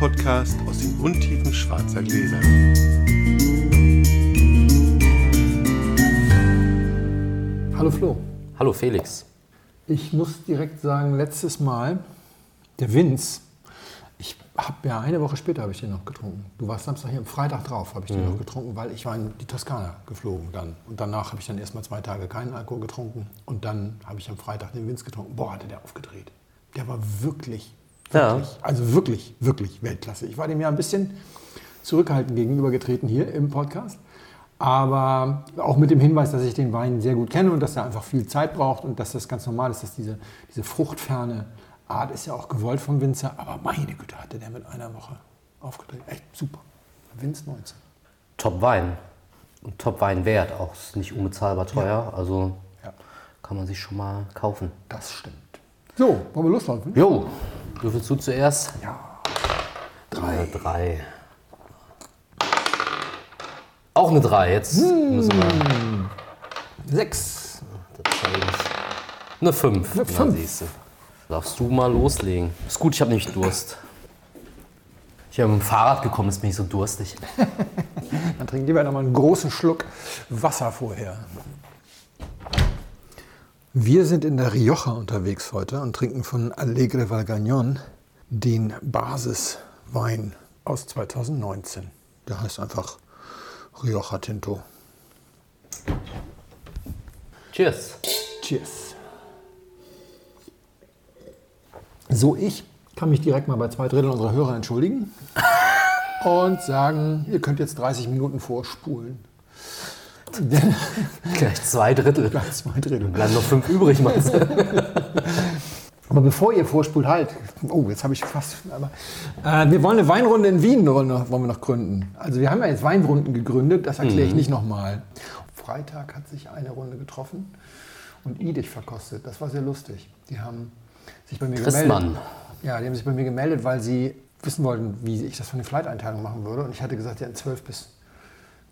Weinpodcast aus den Untiefen schwarzer Gläser. Hallo Flo. Hallo Felix. Ich muss direkt sagen, letztes Mal, der Vince, ich habe ja eine Woche später habe ich den noch getrunken. Du warst Samstag hier, am Freitag drauf habe ich den noch getrunken, weil ich war in die Toskana geflogen dann. Und danach habe ich dann erstmal zwei Tage keinen Alkohol getrunken. Und dann habe ich am Freitag den Vince getrunken. Boah, hatte der aufgedreht. Der war wirklich, Ja. wirklich, also wirklich, wirklich Weltklasse. Ich war dem ja ein bisschen zurückhaltend gegenübergetreten hier im Podcast. Aber auch mit dem Hinweis, dass ich den Wein sehr gut kenne und dass er einfach viel Zeit braucht und dass das ganz normal ist, dass diese, diese fruchtferne Art ist ja auch gewollt vom Winzer. Aber meine Güte, hatte der mit einer Woche aufgedreht. Echt super. Winz 19. Top Wein. Und Top Wein wert, auch ist nicht unbezahlbar teuer. Also Ja, kann man sich schon mal kaufen. das stimmt. So, wollen wir loslaufen? Jo, würfelst du zuerst? Ja. Drei. drei. Auch eine drei. Jetzt müssen wir. Sechs. Eine fünf. Eine Na, fünf. siehst du. Darfst du mal loslegen. Ist gut, ich habe nämlich Durst. Ich bin mit dem Fahrrad gekommen, jetzt bin ich so durstig. Dann trink lieber noch mal einen großen Schluck Wasser vorher. Wir sind in der Rioja unterwegs heute und trinken von Alegre Valgagnon den Basiswein aus 2019. Der heißt einfach Rioja Tinto. Cheers. Cheers. So, ich kann mich direkt mal bei zwei Drittel unserer Hörer entschuldigen und sagen, ihr könnt jetzt 30 Minuten vorspulen. Gleich zwei Drittel. Gleich zwei Drittel. Bleiben noch fünf übrig, meinst du? Aber bevor ihr vorspult, halt. Oh, jetzt habe ich fast. Aber, äh, wir wollen eine Weinrunde in Wien wollen wir noch gründen. Also wir haben ja jetzt Weinrunden gegründet, das erkläre ich nicht nochmal. Freitag hat sich eine Runde getroffen und Idich verkostet. Das war sehr lustig. Die haben sich bei mir Christmann. gemeldet. Ja, die haben sich bei mir gemeldet, weil sie wissen wollten, wie ich das von den Flight-Einteilungen machen würde. Und ich hatte gesagt, ja, 12 bis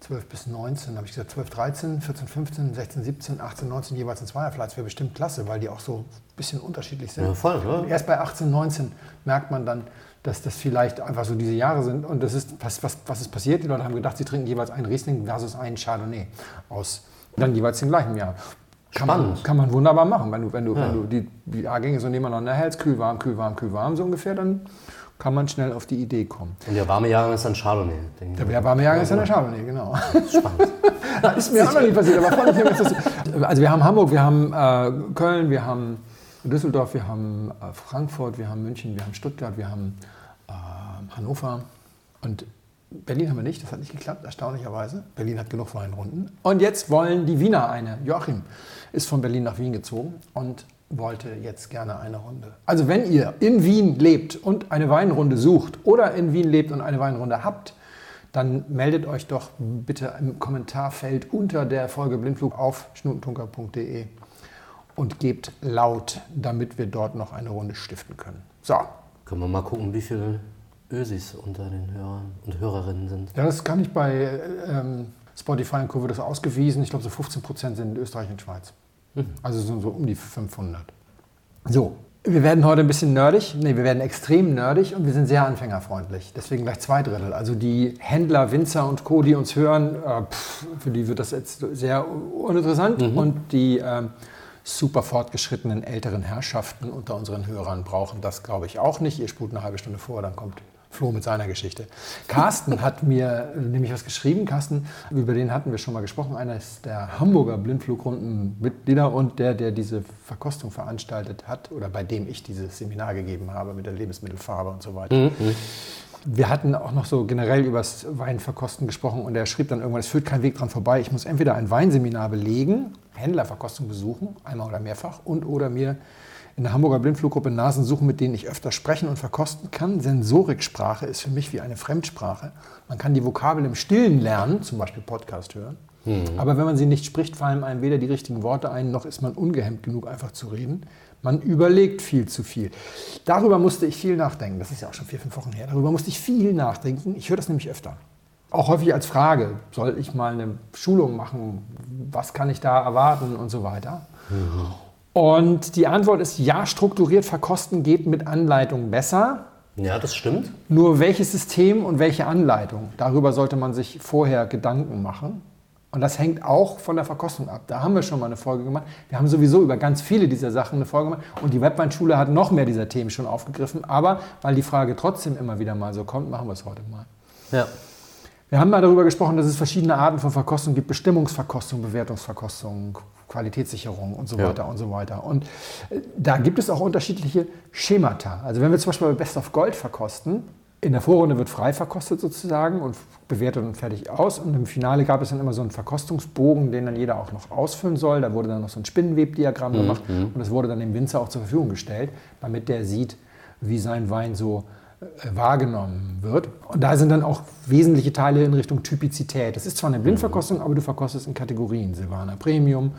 12 bis 19, Da habe ich gesagt 12, 13, 14, 15, 16, 17, 18, 19 jeweils in Zweierflights wäre bestimmt klasse, weil die auch so ein bisschen unterschiedlich sind. Ja, voll, oder? Erst bei 18, 19 merkt man dann, dass das vielleicht einfach so diese Jahre sind. Und das ist, was, was, was ist passiert? Die Leute haben gedacht, sie trinken jeweils einen Riesling versus einen Chardonnay aus dann jeweils im gleichen Jahr. Kann man, kann man wunderbar machen. Wenn du, wenn du, wenn du die, die Jahrgänge so nebeneinander hältst, kühl, warm, kühl, warm, kühl, warm, so ungefähr, dann kann man schnell auf die Idee kommen. Und der warme Jahrgang ist dann Chardonnay. denke. Der warme Jahrgang ist ja der Chardonnay, genau. Spannend. Das ist mir auch noch nie passiert, aber mich, wenn das so- Also wir haben Hamburg, wir haben äh, Köln, wir haben Düsseldorf, wir haben äh, Frankfurt, wir haben München, wir haben Stuttgart, wir haben äh, Hannover und Berlin haben wir nicht, das hat nicht geklappt, erstaunlicherweise. Berlin hat genug Weinrunden. Und jetzt wollen die Wiener eine. Joachim ist von Berlin nach Wien gezogen und wollte jetzt gerne eine Runde. Also wenn ihr in Wien lebt und eine Weinrunde sucht oder in Wien lebt und eine Weinrunde habt, dann meldet euch doch bitte im Kommentarfeld unter der Folge Blindflug auf schnutentunker.de und gebt laut, damit wir dort noch eine Runde stiften können. So, Können wir mal gucken, wie viele Ösis unter den Hörern und Hörerinnen sind. ja, das kann ich bei ähm, Spotify und Co. wird das ausgewiesen. Ich glaube, so 15 Prozent sind in Österreich und Schweiz. Also so, so um die 500. So, wir werden heute ein bisschen nerdig. Nee, wir werden extrem nerdig und wir sind sehr anfängerfreundlich. Deswegen gleich zwei Drittel. Also die Händler, Winzer und Co., die uns hören, äh, pff, für die wird das jetzt sehr uninteressant. Und die ähm, super fortgeschrittenen älteren Herrschaften unter unseren Hörern brauchen das, glaube ich, auch nicht. Ihr spult eine halbe Stunde vor, dann kommt Flo mit seiner Geschichte. Carsten hat mir nämlich was geschrieben. Carsten, über den hatten wir schon mal gesprochen. Einer ist der Hamburger Blindflugrunden-Mitglieder und der, der diese Verkostung veranstaltet hat oder bei dem ich dieses Seminar gegeben habe mit der Lebensmittelfarbe und so weiter. Wir hatten auch noch so generell über das Weinverkosten gesprochen und er schrieb dann irgendwann, es führt kein Weg dran vorbei. Ich muss entweder ein Weinseminar belegen, Händlerverkostung besuchen, einmal oder mehrfach, und oder mir in der Hamburger Blindfluggruppe Nasen suchen, mit denen ich öfter sprechen und verkosten kann. Sensoriksprache ist für mich wie eine Fremdsprache. Man kann die Vokabel im Stillen lernen, zum Beispiel Podcast hören. Aber wenn man sie nicht spricht, fallen einem weder die richtigen Worte ein, noch ist man ungehemmt genug, einfach zu reden. Man überlegt viel zu viel. Darüber musste ich viel nachdenken. Das ist ja auch schon vier, fünf Wochen her. Darüber musste ich viel nachdenken. Ich höre das nämlich öfter. Auch häufig als Frage, soll ich mal eine Schulung machen? Was kann ich da erwarten und so weiter? Und die Antwort ist ja, strukturiert verkosten geht mit Anleitung besser. Ja, das stimmt. Nur welches System und welche Anleitung, darüber sollte man sich vorher Gedanken machen. Und das hängt auch von der Verkostung ab. Da haben wir schon mal eine Folge gemacht. Wir haben sowieso über ganz viele dieser Sachen eine Folge gemacht. Und die Webweinschule hat noch mehr dieser Themen schon aufgegriffen. Aber weil die Frage trotzdem immer wieder mal so kommt, machen wir es heute mal. Ja. Wir haben mal darüber gesprochen, dass es verschiedene Arten von Verkostung gibt. Bestimmungsverkostung, Bewertungsverkostung, Qualitätssicherung und so Ja. weiter und so weiter. Und äh, da gibt es auch unterschiedliche Schemata. Also wenn wir zum Beispiel bei Best of Gold verkosten, in der Vorrunde wird frei verkostet sozusagen und bewertet und fertig aus. Und im Finale gab es dann immer so einen Verkostungsbogen, den dann jeder auch noch ausfüllen soll. Da wurde dann noch so ein Spinnenwebdiagramm gemacht und das wurde dann dem Winzer auch zur Verfügung gestellt, damit der sieht, wie sein Wein so äh, wahrgenommen wird. Und da sind dann auch wesentliche Teile in Richtung Typizität. Das ist zwar eine Blindverkostung, aber du verkostest in Kategorien. Silvaner Premium,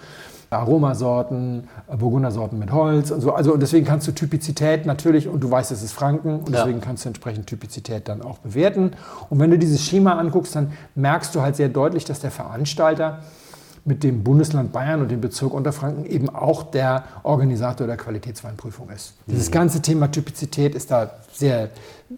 Aromasorten, Burgundersorten mit Holz und so. Also und deswegen kannst du Typizität natürlich, und du weißt, es ist Franken, und Ja. deswegen kannst du entsprechend Typizität dann auch bewerten. Und wenn du dieses Schema anguckst, dann merkst du halt sehr deutlich, dass der Veranstalter mit dem Bundesland Bayern und dem Bezirk Unterfranken eben auch der Organisator der Qualitätsweinprüfung ist. Dieses ganze Thema Typizität ist da sehr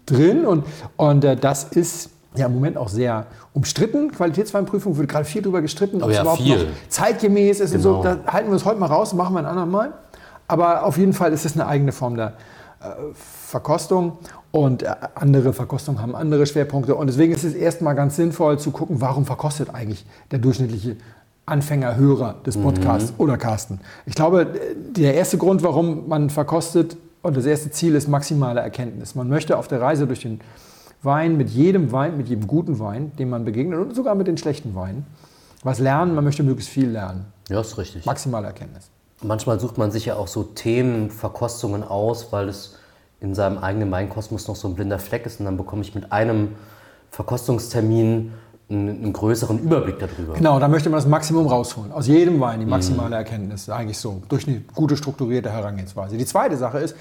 drin und, und äh, das ist ja im Moment auch sehr umstritten. Qualitätsweinprüfung wird gerade viel darüber gestritten, ob Oh es ja, überhaupt viel. noch zeitgemäß ist und so. Genau. Da halten wir uns heute mal raus, machen wir ein andermal. Aber auf jeden Fall ist es eine eigene Form der äh, Verkostung und äh, andere Verkostungen haben andere Schwerpunkte. Und deswegen ist es erstmal ganz sinnvoll zu gucken, warum verkostet eigentlich der durchschnittliche Anfänger, Hörer des Podcasts oder Carsten. Ich glaube, der erste Grund, warum man verkostet und das erste Ziel ist maximale Erkenntnis. Man möchte auf der Reise durch den Wein, mit jedem Wein, mit jedem guten Wein, dem man begegnet und sogar mit den schlechten Weinen, was lernen. Man möchte möglichst viel lernen. Ja, ist richtig. Maximale Erkenntnis. Manchmal sucht man sich ja auch so Themen, Verkostungen aus, weil es in seinem eigenen Weinkosmos noch so ein blinder Fleck ist. Und dann bekomme ich mit einem Verkostungstermin einen, einen größeren Überblick darüber. Genau, da möchte man das Maximum rausholen. Aus jedem Wein die maximale Erkenntnis. Eigentlich so. Durch eine gute strukturierte Herangehensweise. Die zweite Sache ist,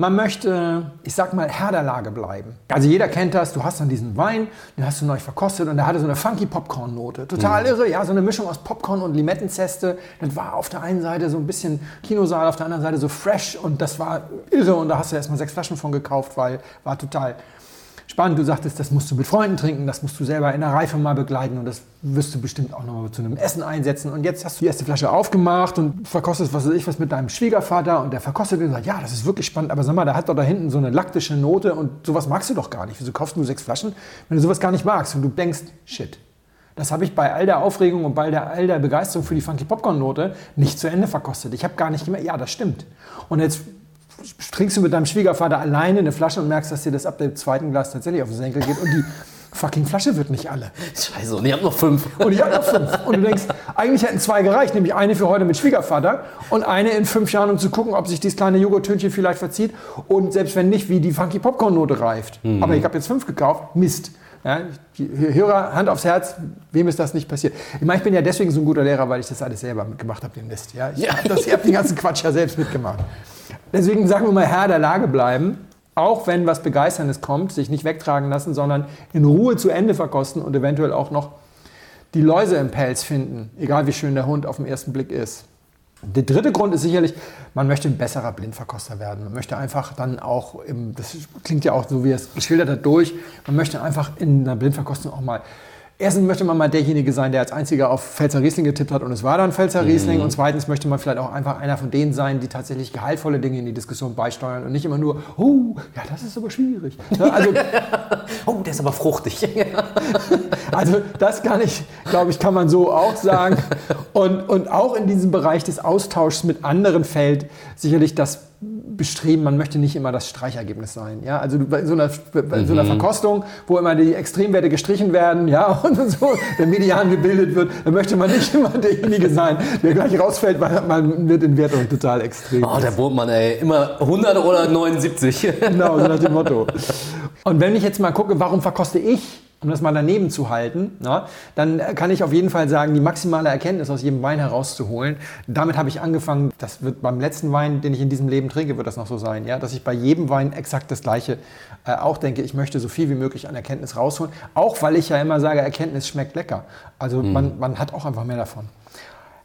man möchte, ich sag mal, Herr der Lage bleiben. Also jeder kennt das, du hast dann diesen Wein, den hast du neu verkostet und der hatte so eine funky Popcorn-Note. Total irre, ja, so eine Mischung aus Popcorn und Limettenzeste. Das war auf der einen Seite so ein bisschen Kinosaal, auf der anderen Seite so fresh und das war irre und da hast du erstmal sechs Flaschen von gekauft, weil war total spannend. Du sagtest, das musst du mit Freunden trinken, das musst du selber in der Reife mal begleiten und das wirst du bestimmt auch noch mal zu einem Essen einsetzen. Und jetzt hast du die erste Flasche aufgemacht und verkostest, was weiß ich, was mit deinem Schwiegervater und der verkostet und sagt, ja, das ist wirklich spannend, aber sag mal, da hat doch da hinten so eine laktische Note und sowas magst du doch gar nicht. Wieso kaufst du sechs Flaschen, wenn du sowas gar nicht magst? Und du denkst, shit. Das habe ich bei all der Aufregung und bei all der Begeisterung für die Funky Popcorn-Note nicht zu Ende verkostet. Ich habe gar nicht gemerkt, ja, das stimmt. Und jetzt trinkst du mit deinem Schwiegervater alleine eine Flasche und merkst, dass dir das ab dem zweiten Glas tatsächlich auf den Senkel geht und die fucking Flasche wird nicht alle. Scheiße, und ich habe noch fünf. Und ich habe noch fünf. Und du denkst, eigentlich hätten zwei gereicht, nämlich eine für heute mit Schwiegervater und eine in fünf Jahren, um zu gucken, ob sich dieses kleine Joghurttönchen vielleicht verzieht und selbst wenn nicht, wie die Funky Popcorn-Note reift. Aber ich habe jetzt fünf gekauft, Mist. Ja, Hörer, Hand aufs Herz, wem ist das nicht passiert? Ich meine, ich bin ja deswegen so ein guter Lehrer, weil ich das alles selber mitgemacht habe, den Mist. Ja, ich Ja. habe hab den ganzen Quatsch ja selbst mitgemacht. Deswegen sagen wir mal, Herr der Lage bleiben, auch wenn was Begeisterndes kommt, sich nicht wegtragen lassen, sondern in Ruhe zu Ende verkosten und eventuell auch noch die Läuse im Pelz finden, egal wie schön der Hund auf den ersten Blick ist. Der dritte Grund ist sicherlich, man möchte ein besserer Blindverkoster werden. Man möchte einfach dann auch, das klingt ja auch so, wie er es geschildert hat, durch, man möchte einfach in einer Blindverkostung auch mal, erstens möchte man mal derjenige sein, der als einziger auf Pfälzer Riesling getippt hat und es war dann Pfälzer Riesling. Und zweitens möchte man vielleicht auch einfach einer von denen sein, die tatsächlich gehaltvolle Dinge in die Diskussion beisteuern und nicht immer nur, oh, ja, das ist aber schwierig. Also, Oh, der ist aber fruchtig. Also das kann ich, glaube ich, kann man so auch sagen. Und, und auch in diesem Bereich des Austauschs mit anderen fällt sicherlich das Bestreben, man möchte nicht immer das Streichergebnis sein. Ja? Also bei so einer, bei so einer Verkostung, wo immer die Extremwerte gestrichen werden ja, und so der Median gebildet wird, dann möchte man nicht immer derjenige sein, der gleich rausfällt, weil man wird in Wertung total extrem. Oh, der Burgmann, ey. Immer 100 oder 79. Genau, so nach dem Motto. Und wenn ich jetzt mal gucke, warum verkoste ich, um das mal daneben zu halten, na, dann kann ich auf jeden Fall sagen, die maximale Erkenntnis aus jedem Wein herauszuholen. Damit habe ich angefangen, das wird beim letzten Wein, den ich in diesem Leben trinke, wird das noch so sein, ja, dass ich bei jedem Wein exakt das Gleiche äh, auch denke, ich möchte so viel wie möglich an Erkenntnis rausholen, auch weil ich ja immer sage, Erkenntnis schmeckt lecker. Also man, man hat auch einfach mehr davon.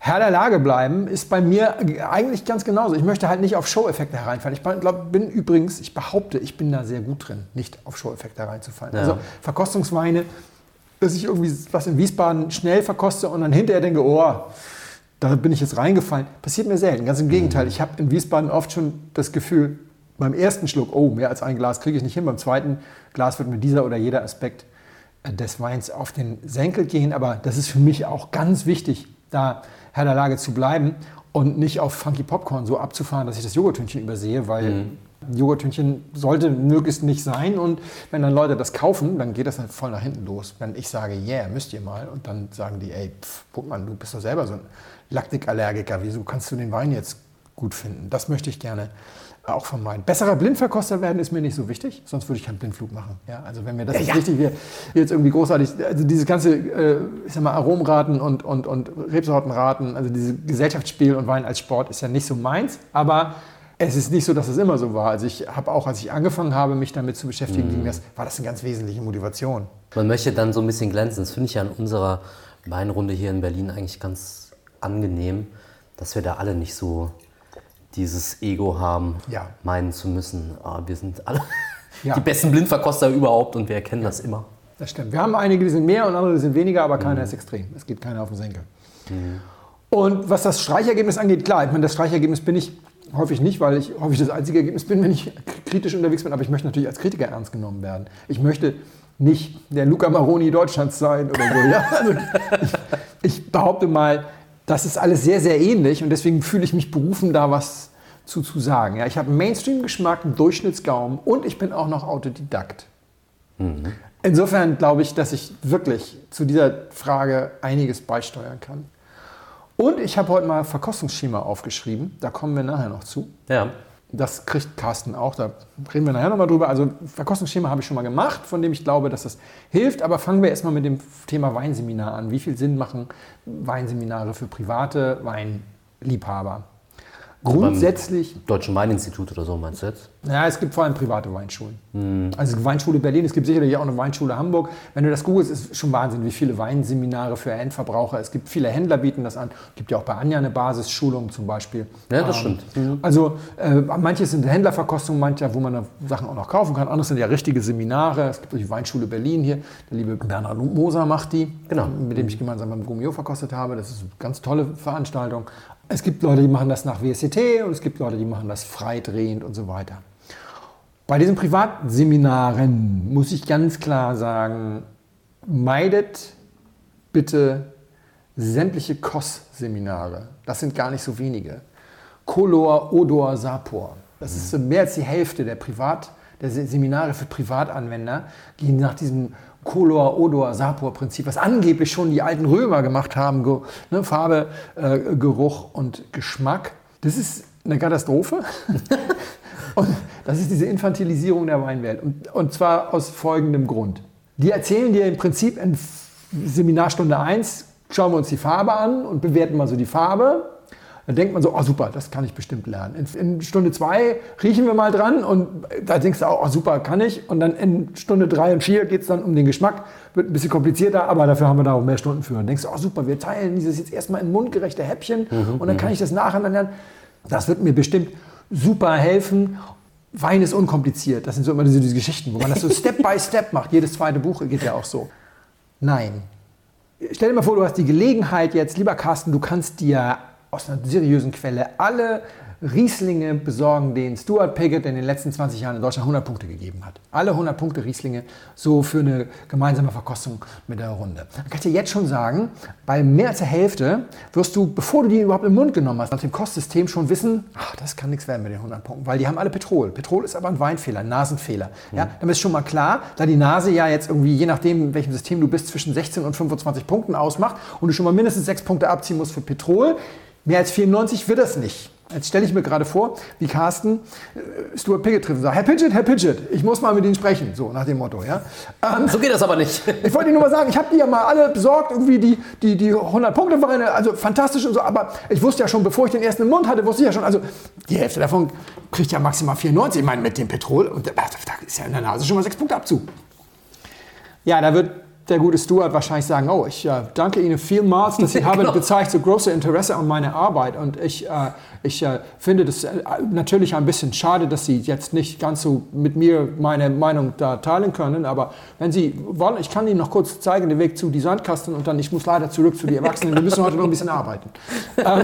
Herr der Lage bleiben ist bei mir eigentlich ganz genauso. Ich möchte halt nicht auf Show-Effekte hereinfallen. Ich glaub, bin übrigens, ich behaupte, ich bin da sehr gut drin, nicht auf Show-Effekte hereinzufallen. Ja. Also Verkostungsweine, dass ich irgendwie was in Wiesbaden schnell verkoste und dann hinterher denke, oh, da bin ich jetzt reingefallen. Passiert mir selten. Ganz im Gegenteil. Mhm. Ich habe in Wiesbaden oft schon das Gefühl, beim ersten Schluck, oh, mehr als ein Glas kriege ich nicht hin. Beim zweiten Glas wird mir dieser oder jeder Aspekt äh, des Weins auf den Senkel gehen. Aber das ist für mich auch ganz wichtig, da Herr der Lage zu bleiben und nicht auf Funky Popcorn so abzufahren, dass ich das Joghurttünchen übersehe, weil mhm. Joghurttünchen sollte möglichst nicht sein. Und wenn dann Leute das kaufen, dann geht das dann voll nach hinten los. Wenn ich sage, yeah, müsst ihr mal, und dann sagen die, ey, pff, guck mal, du bist doch selber so ein Laktikallergiker, wieso kannst du den Wein jetzt gut finden? Das möchte ich gerne auch vermeiden. Besserer Blindverkoster werden ist mir nicht so wichtig, sonst würde ich keinen Blindflug machen. Ja, also wenn mir das ja, ja. wichtig wäre, jetzt irgendwie großartig, also dieses ganze, äh, ich sag mal, Aromraten und, und, und Rebsortenraten, also dieses Gesellschaftsspiel und Wein als Sport ist ja nicht so meins, aber es ist nicht so, dass es immer so war. Also ich habe auch, als ich angefangen habe, mich damit zu beschäftigen, mhm. das, war das eine ganz wesentliche Motivation. Man möchte dann so ein bisschen glänzen. Das finde ich ja in unserer Weinrunde hier in Berlin eigentlich ganz angenehm, dass wir da alle nicht so dieses Ego haben, ja. meinen zu müssen, ah, wir sind alle ja. die besten Blindverkoster überhaupt und wir erkennen das immer. Das stimmt. Wir haben einige, die sind mehr und andere, die sind weniger, aber keiner mhm. ist extrem. Es geht keiner auf den Senkel. Mhm. Und was das Streichergebnis angeht, klar, ich meine, das Streichergebnis bin ich häufig nicht, weil ich häufig das einzige Ergebnis bin, wenn ich kritisch unterwegs bin, aber ich möchte natürlich als Kritiker ernst genommen werden. Ich möchte nicht der Luca Maroni Deutschlands sein oder so. Ja? Also ich, ich behaupte mal, das ist alles sehr, sehr ähnlich und deswegen fühle ich mich berufen, da was zu, zu sagen. Ja, ich habe Mainstream-Geschmack, einen Durchschnittsgaumen und ich bin auch noch Autodidakt. Mhm. Insofern glaube ich, dass ich wirklich zu dieser Frage einiges beisteuern kann. Und ich habe heute mal Verkostungsschema aufgeschrieben, da kommen wir nachher noch zu. Ja. Das kriegt Carsten auch, da reden wir nachher nochmal drüber. Also Verkostungsschema habe ich schon mal gemacht, von dem ich glaube, dass das hilft. Aber fangen wir erstmal mit dem Thema Weinseminar an. Wie viel Sinn machen Weinseminare für private Weinliebhaber? Grundsätzlich. Deutschen Weininstitut oder so meinst du jetzt? Ja, es gibt vor allem private Weinschulen. Mhm. Also Weinschule Berlin, es gibt sicherlich auch eine Weinschule Hamburg. Wenn du das googelst, ist schon Wahnsinn, wie viele Weinseminare für Endverbraucher. Es gibt viele Händler bieten das an. Es gibt ja auch bei Anja eine Basisschulung zum Beispiel. Ja, das ähm, stimmt. Mhm. Also äh, manche sind Händlerverkostungen, manche, wo man Sachen auch noch kaufen kann. Andere sind ja richtige Seminare. Es gibt die Weinschule Berlin hier. Der liebe Bernhard Moser macht die, genau. mit dem ich gemeinsam beim Gummio verkostet habe. Das ist eine ganz tolle Veranstaltung. Es gibt Leute, die machen das nach WSCT und es gibt Leute, die machen das freidrehend und so weiter. Bei diesen Privatseminaren muss ich ganz klar sagen, meidet bitte sämtliche KOS-Seminare. Das sind gar nicht so wenige. Color, Odor, Sapor. Das ist mehr als die Hälfte der Privat, der Seminare für Privatanwender gehen nach diesem Color, Odor, Sapor-Prinzip, was angeblich schon die alten Römer gemacht haben, Ge ne, Farbe, äh, Geruch und Geschmack. Das ist eine Katastrophe. und das ist diese Infantilisierung der Weinwelt. Und, und zwar aus folgendem Grund. Die erzählen dir im Prinzip in Seminarstunde 1, schauen wir uns die Farbe an und bewerten mal so die Farbe. Dann denkt man so, oh super, das kann ich bestimmt lernen. In, in Stunde zwei riechen wir mal dran und da denkst du auch, oh super, kann ich. Und dann in Stunde drei und vier geht es dann um den Geschmack. Wird ein bisschen komplizierter, aber dafür haben wir da auch mehr Stunden für. Und denkst du, oh super, wir teilen dieses jetzt erstmal in mundgerechte Häppchen mhm, und dann kann mhm. ich das nacheinander lernen. Das wird mir bestimmt super helfen. Wein ist unkompliziert. Das sind so immer diese, diese Geschichten, wo man das so Step by Step macht. Jedes zweite Buch geht ja auch so. Nein. Stell dir mal vor, du hast die Gelegenheit jetzt, lieber Carsten, du kannst dir aus einer seriösen Quelle alle Rieslinge besorgen, denen Stuart Piggott in den letzten 20 Jahren in Deutschland 100 Punkte gegeben hat. Alle 100 Punkte Rieslinge, so für eine gemeinsame Verkostung mit der Runde. Dann kann ich dir jetzt schon sagen, bei mehr als der Hälfte wirst du, bevor du die überhaupt im Mund genommen hast, nach dem Kostsystem schon wissen, ach, das kann nichts werden mit den 100 Punkten, weil die haben alle Petrol. Petrol ist aber ein Weinfehler, ein Nasenfehler. Mhm. Ja, dann ist schon mal klar, da die Nase ja jetzt irgendwie, je nachdem, in welchem System du bist, zwischen 16 und 25 Punkten ausmacht und du schon mal mindestens 6 Punkte abziehen musst für Petrol, Mehr als 94 wird das nicht. Jetzt stelle ich mir gerade vor, wie Carsten äh, Stuart Piggott trifft und sagt, Herr Pidgett, Herr Pidgett, ich muss mal mit Ihnen sprechen. So nach dem Motto. Ja? Ähm, so geht das aber nicht. Ich wollte Ihnen nur mal sagen, ich habe die ja mal alle besorgt, irgendwie die, die, die 100-Punkte-Vereine, also fantastisch und so, aber ich wusste ja schon, bevor ich den ersten im Mund hatte, wusste ich ja schon, also die Hälfte davon kriegt ja maximal 94. Ich meine, mit dem Petrol, und da ist ja in der Nase schon mal sechs Punkte Abzug. Ja, da wird der gute Stuart wahrscheinlich sagen, oh, ich äh, danke Ihnen vielmals, dass Sie haben Genau. gezeigt so große Interesse an meiner Arbeit und ich, äh, ich äh, finde das äh, natürlich ein bisschen schade, dass Sie jetzt nicht ganz so mit mir meine Meinung da teilen können, aber wenn Sie wollen, ich kann Ihnen noch kurz zeigen, den Weg zu die Sandkasten und dann, ich muss leider zurück zu den Erwachsenen, wir müssen heute noch ein bisschen arbeiten. Ähm,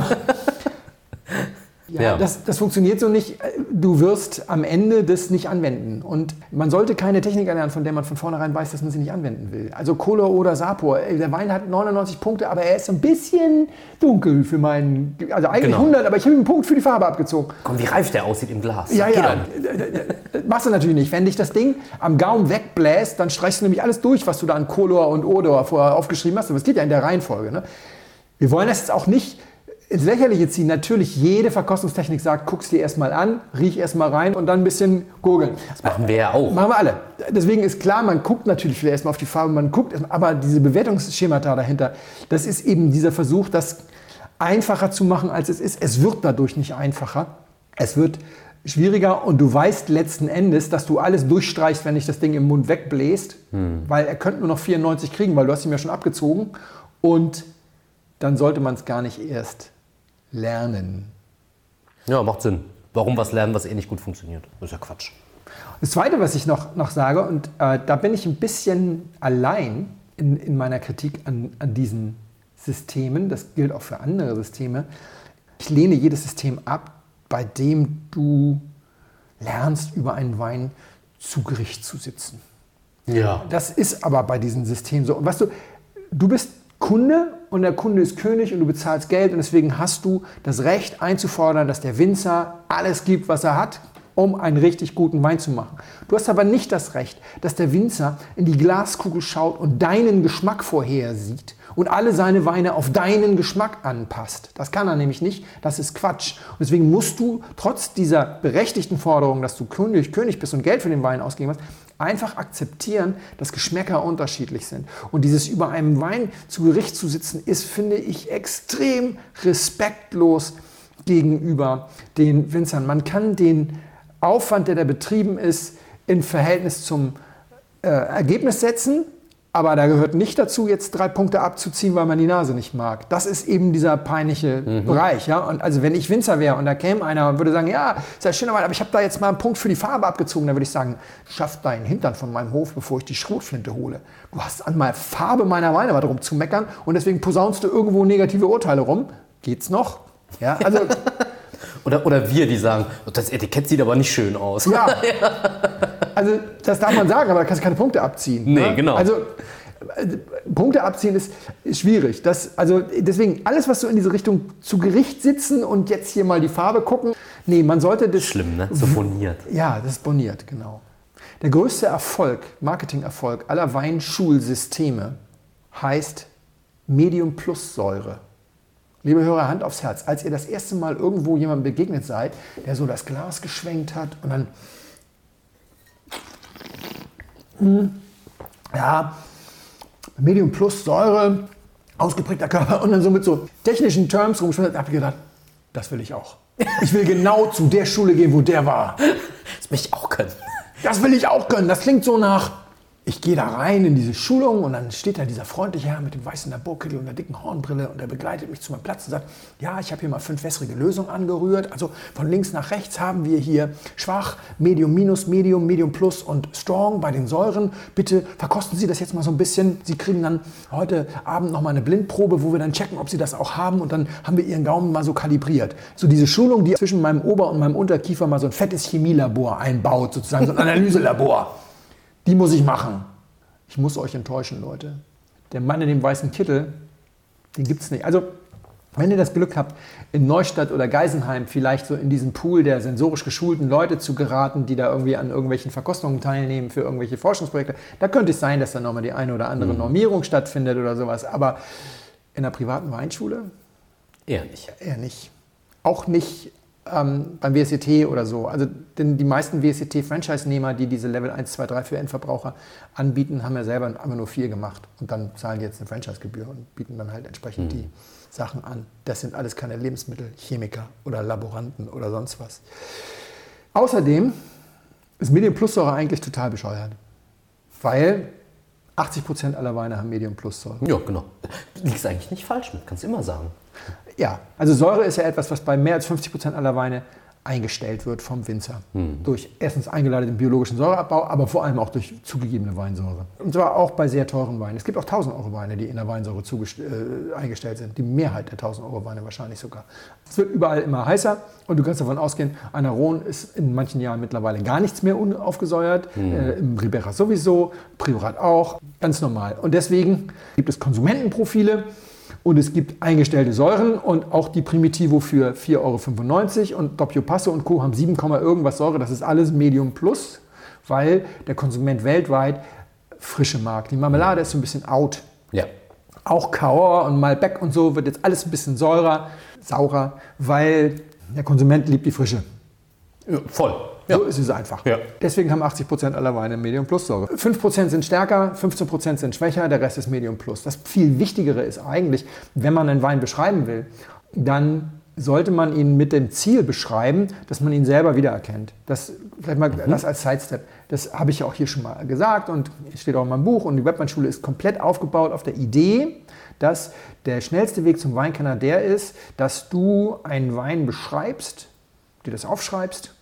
ja, Ja. Das, das funktioniert so nicht. Du wirst am Ende das nicht anwenden. Und man sollte keine Technik erlernen, von der man von vornherein weiß, dass man sie nicht anwenden will. Also Kohle oder Sapor. Der Wein hat 99 Punkte, aber er ist ein bisschen dunkel für meinen. Also eigentlich Genau. 100, aber ich habe ihm einen Punkt für die Farbe abgezogen. Komm, wie reif der aussieht im Glas. Ja, Geht ja. dann. Machst du natürlich nicht. Wenn dich das Ding am Gaumen wegbläst, dann streichst du nämlich alles durch, was du da an Color und Odor vorher aufgeschrieben hast. Aber es geht ja in der Reihenfolge. Ne? Wir wollen das jetzt auch nicht ins Lächerliche ziehen. Natürlich, jede Verkostungstechnik sagt, guck's dir erstmal an, riech erstmal rein und dann ein bisschen gurgeln. Das machen wir ja auch. Machen wir alle. Deswegen ist klar, man guckt natürlich erstmal auf die Farbe, man guckt, erstmal- aber diese Bewertungsschemata dahinter, das ist eben dieser Versuch, das einfacher zu machen, als es ist. Es wird dadurch nicht einfacher. Es wird schwieriger und du weißt letzten Endes, dass du alles durchstreichst, wenn dich das Ding im Mund wegbläst, weil er könnte nur noch 94 kriegen, weil du hast ihm ja schon abgezogen und dann sollte man es gar nicht erst lernen. Ja, macht Sinn. Warum was lernen, was eh nicht gut funktioniert? Das ist ja Quatsch. Das Zweite, was ich noch, noch sage, und äh, da bin ich ein bisschen allein in, in meiner Kritik an, an diesen Systemen, das gilt auch für andere Systeme, ich lehne jedes System ab, bei dem du lernst, über einen Wein zu Gericht zu sitzen. Ja. Das ist aber bei diesen Systemen so. Und weißt du, du bist Kunde und der Kunde ist König und du bezahlst Geld und deswegen hast du das Recht einzufordern, dass der Winzer alles gibt, was er hat, um einen richtig guten Wein zu machen. Du hast aber nicht das Recht, dass der Winzer in die Glaskugel schaut und deinen Geschmack vorhersieht und alle seine Weine auf deinen Geschmack anpasst. Das kann er nämlich nicht, das ist Quatsch. Und deswegen musst du trotz dieser berechtigten Forderung, dass du König, König bist und Geld für den Wein ausgeben hast, einfach akzeptieren, dass Geschmäcker unterschiedlich sind. Und dieses über einem Wein zu Gericht zu sitzen, ist, finde ich, extrem respektlos gegenüber den Winzern. Man kann den Aufwand, der da betrieben ist, in Verhältnis zum äh, Ergebnis setzen, aber da gehört nicht dazu, jetzt drei Punkte abzuziehen, weil man die Nase nicht mag. Das ist eben dieser peinliche Bereich. Ja? Und also wenn ich Winzer wäre und da käme einer und würde sagen, ja, ist ja schöner Wein, aber ich habe da jetzt mal einen Punkt für die Farbe abgezogen, dann würde ich sagen, schaff deinen Hintern von meinem Hof, bevor ich die Schrotflinte hole. Du hast an der Farbe meiner Weine was rum zu meckern und deswegen posaunst du irgendwo negative Urteile rum. Geht's noch? Ja, also Oder, oder wir, die sagen, das Etikett sieht aber nicht schön aus. Ja. Also das darf man sagen, aber da kannst du keine Punkte abziehen. Nee, ne? genau. Also äh, Punkte abziehen ist, ist schwierig. Das, also deswegen alles, was so in diese Richtung zu Gericht sitzen und jetzt hier mal die Farbe gucken. Nee, man sollte das. Schlimm, ne? So boniert. Ja, das ist boniert, genau. Der größte Erfolg, Marketingerfolg aller Weinschulsysteme heißt Medium Plus Säure. Liebe Hörer, Hand aufs Herz, als ihr das erste Mal irgendwo jemandem begegnet seid, der so das Glas geschwenkt hat und dann, Hm, ja, Medium Plus Säure, ausgeprägter Körper und dann so mit so technischen Terms rumgeschwimmt, habe ich gedacht, das will ich auch. Ich will genau zu der Schule gehen, wo der war. Das möchte ich auch können. Das will ich auch können. Das klingt so nach, ich gehe da rein in diese Schulung und dann steht da dieser freundliche Herr mit dem weißen Laborkittel und der dicken Hornbrille und der begleitet mich zu meinem Platz und sagt, ja, ich habe hier mal fünf wässrige Lösungen angerührt. Also von links nach rechts haben wir hier schwach, Medium minus, Medium, Medium plus und Strong bei den Säuren. Bitte verkosten Sie das jetzt mal so ein bisschen. Sie kriegen dann heute Abend noch mal eine Blindprobe, wo wir dann checken, ob Sie das auch haben und dann haben wir Ihren Gaumen mal so kalibriert. So diese Schulung, die zwischen meinem Ober- und meinem Unterkiefer mal so ein fettes Chemielabor einbaut, sozusagen so ein Analyselabor. Die muss ich machen. Ich muss euch enttäuschen, Leute. Der Mann in dem weißen Kittel, den gibt es nicht. Also, wenn ihr das Glück habt, in Neustadt oder Geisenheim vielleicht so in diesen Pool der sensorisch geschulten Leute zu geraten, die da irgendwie an irgendwelchen Verkostungen teilnehmen für irgendwelche Forschungsprojekte, da könnte es sein, dass da nochmal die eine oder andere Normierung stattfindet oder sowas. Aber in einer privaten Weinschule Eher nicht. eher nicht. Auch nicht ähm, beim WSET oder so. Also denn die meisten WSET-Franchise-Nehmer, die diese Level 1, 2, 3 für Endverbraucher anbieten, haben ja selber einfach nur vier gemacht und dann zahlen die jetzt eine Franchise-Gebühr und bieten dann halt entsprechend die Sachen an. Das sind alles keine Lebensmittelchemiker oder Laboranten oder sonst was. Außerdem ist Medium Plus Säure eigentlich total bescheuert. Weil 80% aller Weine haben Medium Plus Säure. Ja, genau. Liegst eigentlich nicht falsch mit, kannst du immer sagen. Ja, also Säure ist ja etwas, was bei mehr als 50% aller Weine eingestellt wird vom Winzer. Durch erstens eingeleiteten biologischen Säureabbau, aber vor allem auch durch zugegebene Weinsäure. Und zwar auch bei sehr teuren Weinen. Es gibt auch 1000 Euro Weine, die in der Weinsäure äh, eingestellt sind. Die Mehrheit der 1000 Euro Weine wahrscheinlich sogar. Es wird überall immer heißer und du kannst davon ausgehen, ein Aron ist in manchen Jahren mittlerweile gar nichts mehr unaufgesäuert. Äh, Im Ribera sowieso, Priorat auch. Ganz normal. Und deswegen gibt es Konsumentenprofile. Und es gibt eingestellte Säuren und auch die Primitivo für 4,95 Euro und Doppio Passo und Co. haben 7, irgendwas Säure. Das ist alles Medium Plus, weil der Konsument weltweit frische mag. Die Marmelade ist so ein bisschen out. Ja. Auch Cahors und Malbec und so wird jetzt alles ein bisschen säurer, saurer, weil der Konsument liebt die Frische. ja voll. Ja. So ist es einfach. Ja. Deswegen haben 80% aller Weine Medium Plus Säure. 5% sind stärker, 15% sind schwächer, der Rest ist Medium Plus. Das viel Wichtigere ist eigentlich, wenn man einen Wein beschreiben will, dann sollte man ihn mit dem Ziel beschreiben, dass man ihn selber wiedererkennt. Das, vielleicht mal das als Sidestep. Das habe ich ja auch hier schon mal gesagt und steht auch in meinem Buch. Und die Webmann-Schule ist komplett aufgebaut auf der Idee, dass der schnellste Weg zum Weinkenner der ist, dass du einen Wein beschreibst, dir das aufschreibst,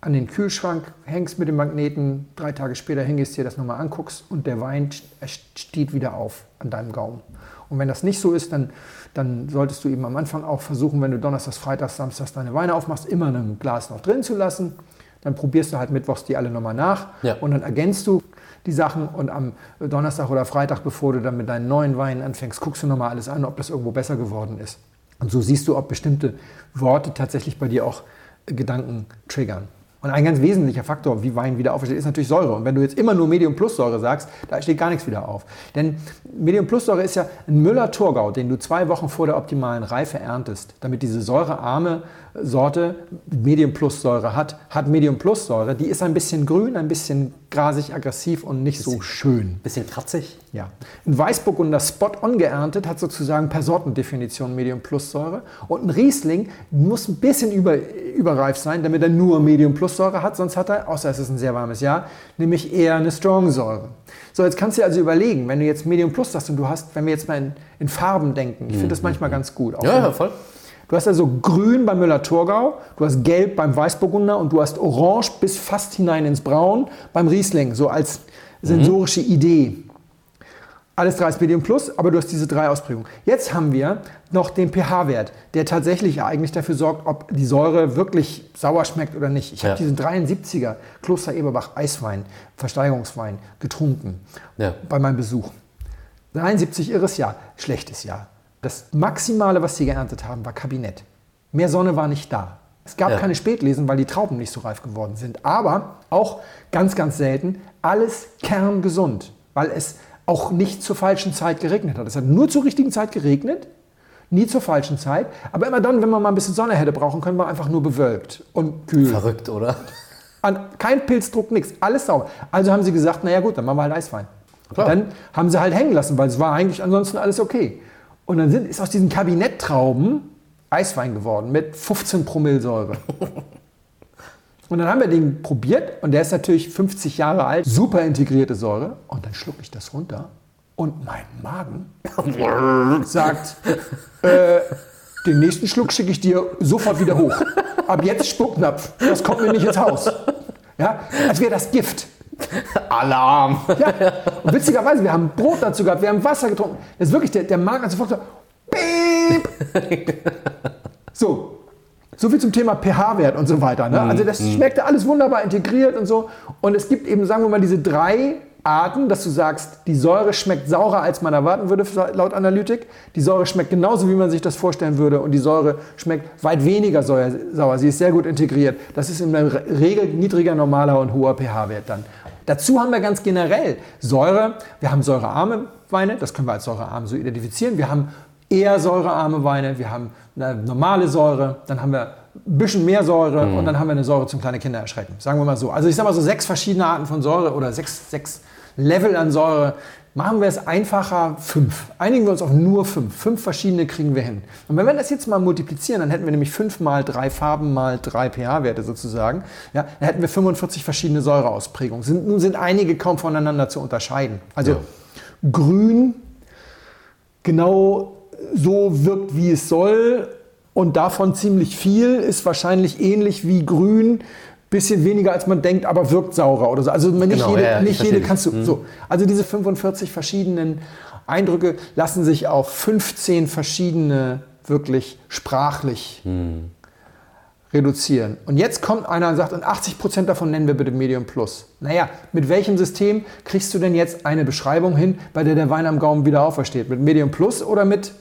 an den Kühlschrank hängst mit dem Magneten, drei Tage später hingehst, dir das nochmal anguckst und der Wein steht wieder auf an deinem Gaumen. Und wenn das nicht so ist, dann, dann solltest du eben am Anfang auch versuchen, wenn du Donnerstags, Freitags, Samstags deine Weine aufmachst, immer ein Glas noch drin zu lassen. Dann probierst du halt mittwochs die alle nochmal nach Ja. und dann ergänzt du die Sachen und am Donnerstag oder Freitag, bevor du dann mit deinen neuen Weinen anfängst, guckst du nochmal alles an, ob das irgendwo besser geworden ist. Und so siehst du, ob bestimmte Worte tatsächlich bei dir auch Gedanken triggern. Und ein ganz wesentlicher Faktor, wie Wein wieder aufsteht, ist natürlich Säure. Und wenn du jetzt immer nur Medium Plus Säure sagst, da steht gar nichts wieder auf. Denn Medium Plus Säure ist ja ein Müller-Thurgau, den du zwei Wochen vor der optimalen Reife erntest, damit diese säurearme Sorte Medium Plus Säure hat, hat Medium Plus Säure. Die ist ein bisschen grün, ein bisschen grasig, aggressiv und nicht so schön. Bisschen kratzig. Ja. Ein Weißburgunder Spot-on geerntet hat sozusagen per Sortendefinition Medium Plus Säure. Und ein Riesling muss ein bisschen über, überreif sein, damit er nur Medium Plus Säure hat. Sonst hat er, außer es ist ein sehr warmes Jahr, nämlich eher eine Strong Säure. So, jetzt kannst du dir also überlegen, wenn du jetzt Medium Plus sagst und du hast, wenn wir jetzt mal in, in Farben denken, ich finde das manchmal ganz gut. Auch Ja, ja, voll. Du hast also grün beim Müller-Thurgau, du hast gelb beim Weißburgunder und du hast orange bis fast hinein ins Braun beim Riesling, so als sensorische Idee. Alles drei ist Medium Plus, aber du hast diese drei Ausprägungen. Jetzt haben wir noch den pH-Wert, der tatsächlich eigentlich dafür sorgt, ob die Säure wirklich sauer schmeckt oder nicht. Ich Ja. habe diesen 73er Kloster Eberbach Eiswein, Versteigerungswein, getrunken Ja. bei meinem Besuch. 73 irres Jahr, schlechtes Jahr. Das Maximale, was sie geerntet haben, war Kabinett. Mehr Sonne war nicht da. Es gab Ja. keine Spätlesen, weil die Trauben nicht so reif geworden sind. Aber auch ganz, ganz selten alles kerngesund, weil es auch nicht zur falschen Zeit geregnet hat. Es hat nur zur richtigen Zeit geregnet, nie zur falschen Zeit. Aber immer dann, wenn man mal ein bisschen Sonne hätte brauchen können, war einfach nur bewölkt und kühl. Verrückt, oder? An, kein Pilzdruck, nichts, alles sauer. Also haben sie gesagt, naja gut, dann machen wir halt Eiswein. Klar. dann haben sie halt hängen lassen, weil es war eigentlich ansonsten alles okay. Und dann sind, ist aus diesen Kabinetttrauben Eiswein geworden mit 15 Promille Säure. Und dann haben wir den probiert und der ist natürlich 50 Jahre alt, super integrierte Säure. Und dann schlucke ich das runter und mein Magen sagt, äh, den nächsten Schluck schicke ich dir sofort wieder hoch. Ab jetzt Spucknapf, das kommt mir nicht ins Haus. Ja, als wäre das Gift. Alarm! Ja. Und witzigerweise, wir haben Brot dazu gehabt, wir haben Wasser getrunken. Das ist wirklich, der, der Magen hat sofort so, Piep. So, so viel zum Thema pH-Wert und so weiter. Ne? Also das schmeckte alles wunderbar integriert und so. Und es gibt eben, sagen wir mal, diese drei Arten, dass du sagst, die Säure schmeckt saurer, als man erwarten würde, laut Analytik. Die Säure schmeckt genauso, wie man sich das vorstellen würde. Und die Säure schmeckt weit weniger sauer. Sie ist sehr gut integriert. Das ist in der Re- Regel niedriger, normaler und hoher pH-Wert dann. Dazu haben wir ganz generell Säure. Wir haben säurearme Weine, das können wir als säurearm so identifizieren. Wir haben eher säurearme Weine, wir haben eine normale Säure, dann haben wir ein bisschen mehr Säure und dann haben wir eine Säure zum kleine Kinder erschrecken. Sagen wir mal so. Also ich sage mal so sechs verschiedene Arten von Säure oder sechs, sechs Level an Säure. Machen wir es einfacher, fünf. Einigen wir uns auf nur fünf. Fünf verschiedene kriegen wir hin. Und wenn wir das jetzt mal multiplizieren, dann hätten wir nämlich fünf mal drei Farben mal drei pH-Werte sozusagen. Ja, dann hätten wir 45 verschiedene Säureausprägungen. Sind, nun sind einige kaum voneinander zu unterscheiden. Also Ja. grün genau so wirkt, wie es soll. Und davon ziemlich viel. Ist wahrscheinlich ähnlich wie grün, bisschen weniger als man denkt, aber wirkt saurer oder so. Also nicht Genau, jede, ja, ja, ich nicht jede kannst du so. Also diese 45 verschiedenen Eindrücke lassen sich auf 15 verschiedene wirklich sprachlich reduzieren. Und jetzt kommt einer und sagt, und 80 Prozent davon nennen wir bitte Medium Plus. Naja, mit welchem System kriegst du denn jetzt eine Beschreibung hin, bei der der Wein am Gaumen wieder aufersteht? Mit Medium Plus oder mit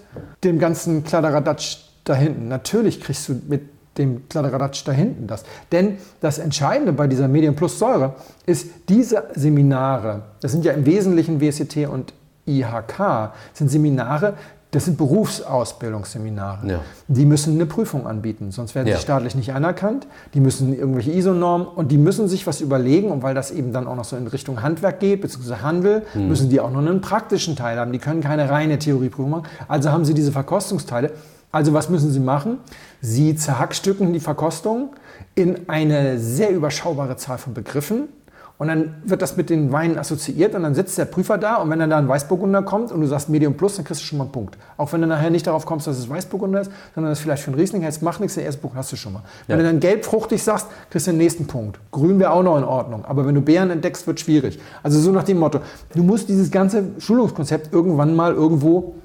dem ganzen Kladderadatsch da hinten? Natürlich kriegst du mit dem Kladderadatsch da hinten das. Denn das Entscheidende bei dieser Medium Plus Säure ist, diese Seminare, das sind ja im Wesentlichen WSCT und IHK, sind Seminare, das sind Berufsausbildungsseminare. Ja. Die müssen eine Prüfung anbieten, sonst werden Ja. sie staatlich nicht anerkannt. Die müssen irgendwelche ISO-Normen und die müssen sich was überlegen. Und weil das eben dann auch noch so in Richtung Handwerk geht, beziehungsweise Handel, Hm. müssen die auch noch einen praktischen Teil haben. Die können keine reine Theorieprüfung machen. Also haben sie diese Verkostungsteile. Also was müssen sie machen? Sie zerhackstücken die Verkostung in eine sehr überschaubare Zahl von Begriffen. Und dann wird das mit den Weinen assoziiert und dann sitzt der Prüfer da und wenn dann da ein Weißburgunder kommt und du sagst Medium Plus, dann kriegst du schon mal einen Punkt. Auch wenn du nachher nicht darauf kommst, dass es Weißburgunder ist, sondern das vielleicht für einen Riesling hältst, macht nichts, der erste Punkt hast du schon mal. Wenn Ja. du dann gelb fruchtig sagst, kriegst du den nächsten Punkt. Grün wäre auch noch in Ordnung, aber wenn du Beeren entdeckst, wird schwierig. Also so nach dem Motto, du musst dieses ganze Schulungskonzept irgendwann mal irgendwo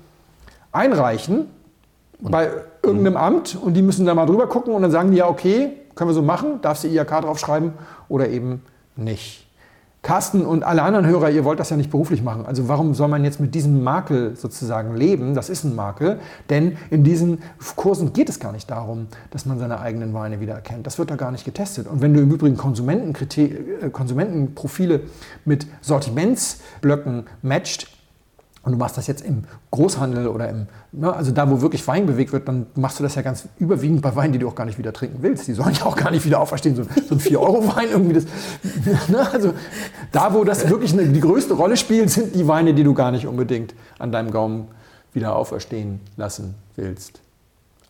einreichen bei irgendeinem Amt und die müssen da mal drüber gucken und dann sagen die ja, okay, können wir so machen, darfst du IHK draufschreiben oder eben nicht. Carsten und alle anderen Hörer, ihr wollt das ja nicht beruflich machen. Also warum soll man jetzt mit diesem Makel sozusagen leben? Das ist ein Makel, denn in diesen Kursen geht es gar nicht darum, dass man seine eigenen Weine wieder erkennt. Das wird da gar nicht getestet. Und wenn du im Übrigen äh, Konsumentenprofile mit Sortimentsblöcken matcht, und du machst das jetzt im Großhandel oder im, ne, also da, wo wirklich Wein bewegt wird, dann machst du das ja ganz überwiegend bei Weinen, die du auch gar nicht wieder trinken willst. Die sollen ja auch gar nicht wieder auferstehen. So, ein- so ein 4-Euro-Wein irgendwie. Das, ne, also da, wo das wirklich eine, die größte Rolle spielt, sind die Weine, die du gar nicht unbedingt an deinem Gaumen wieder auferstehen lassen willst.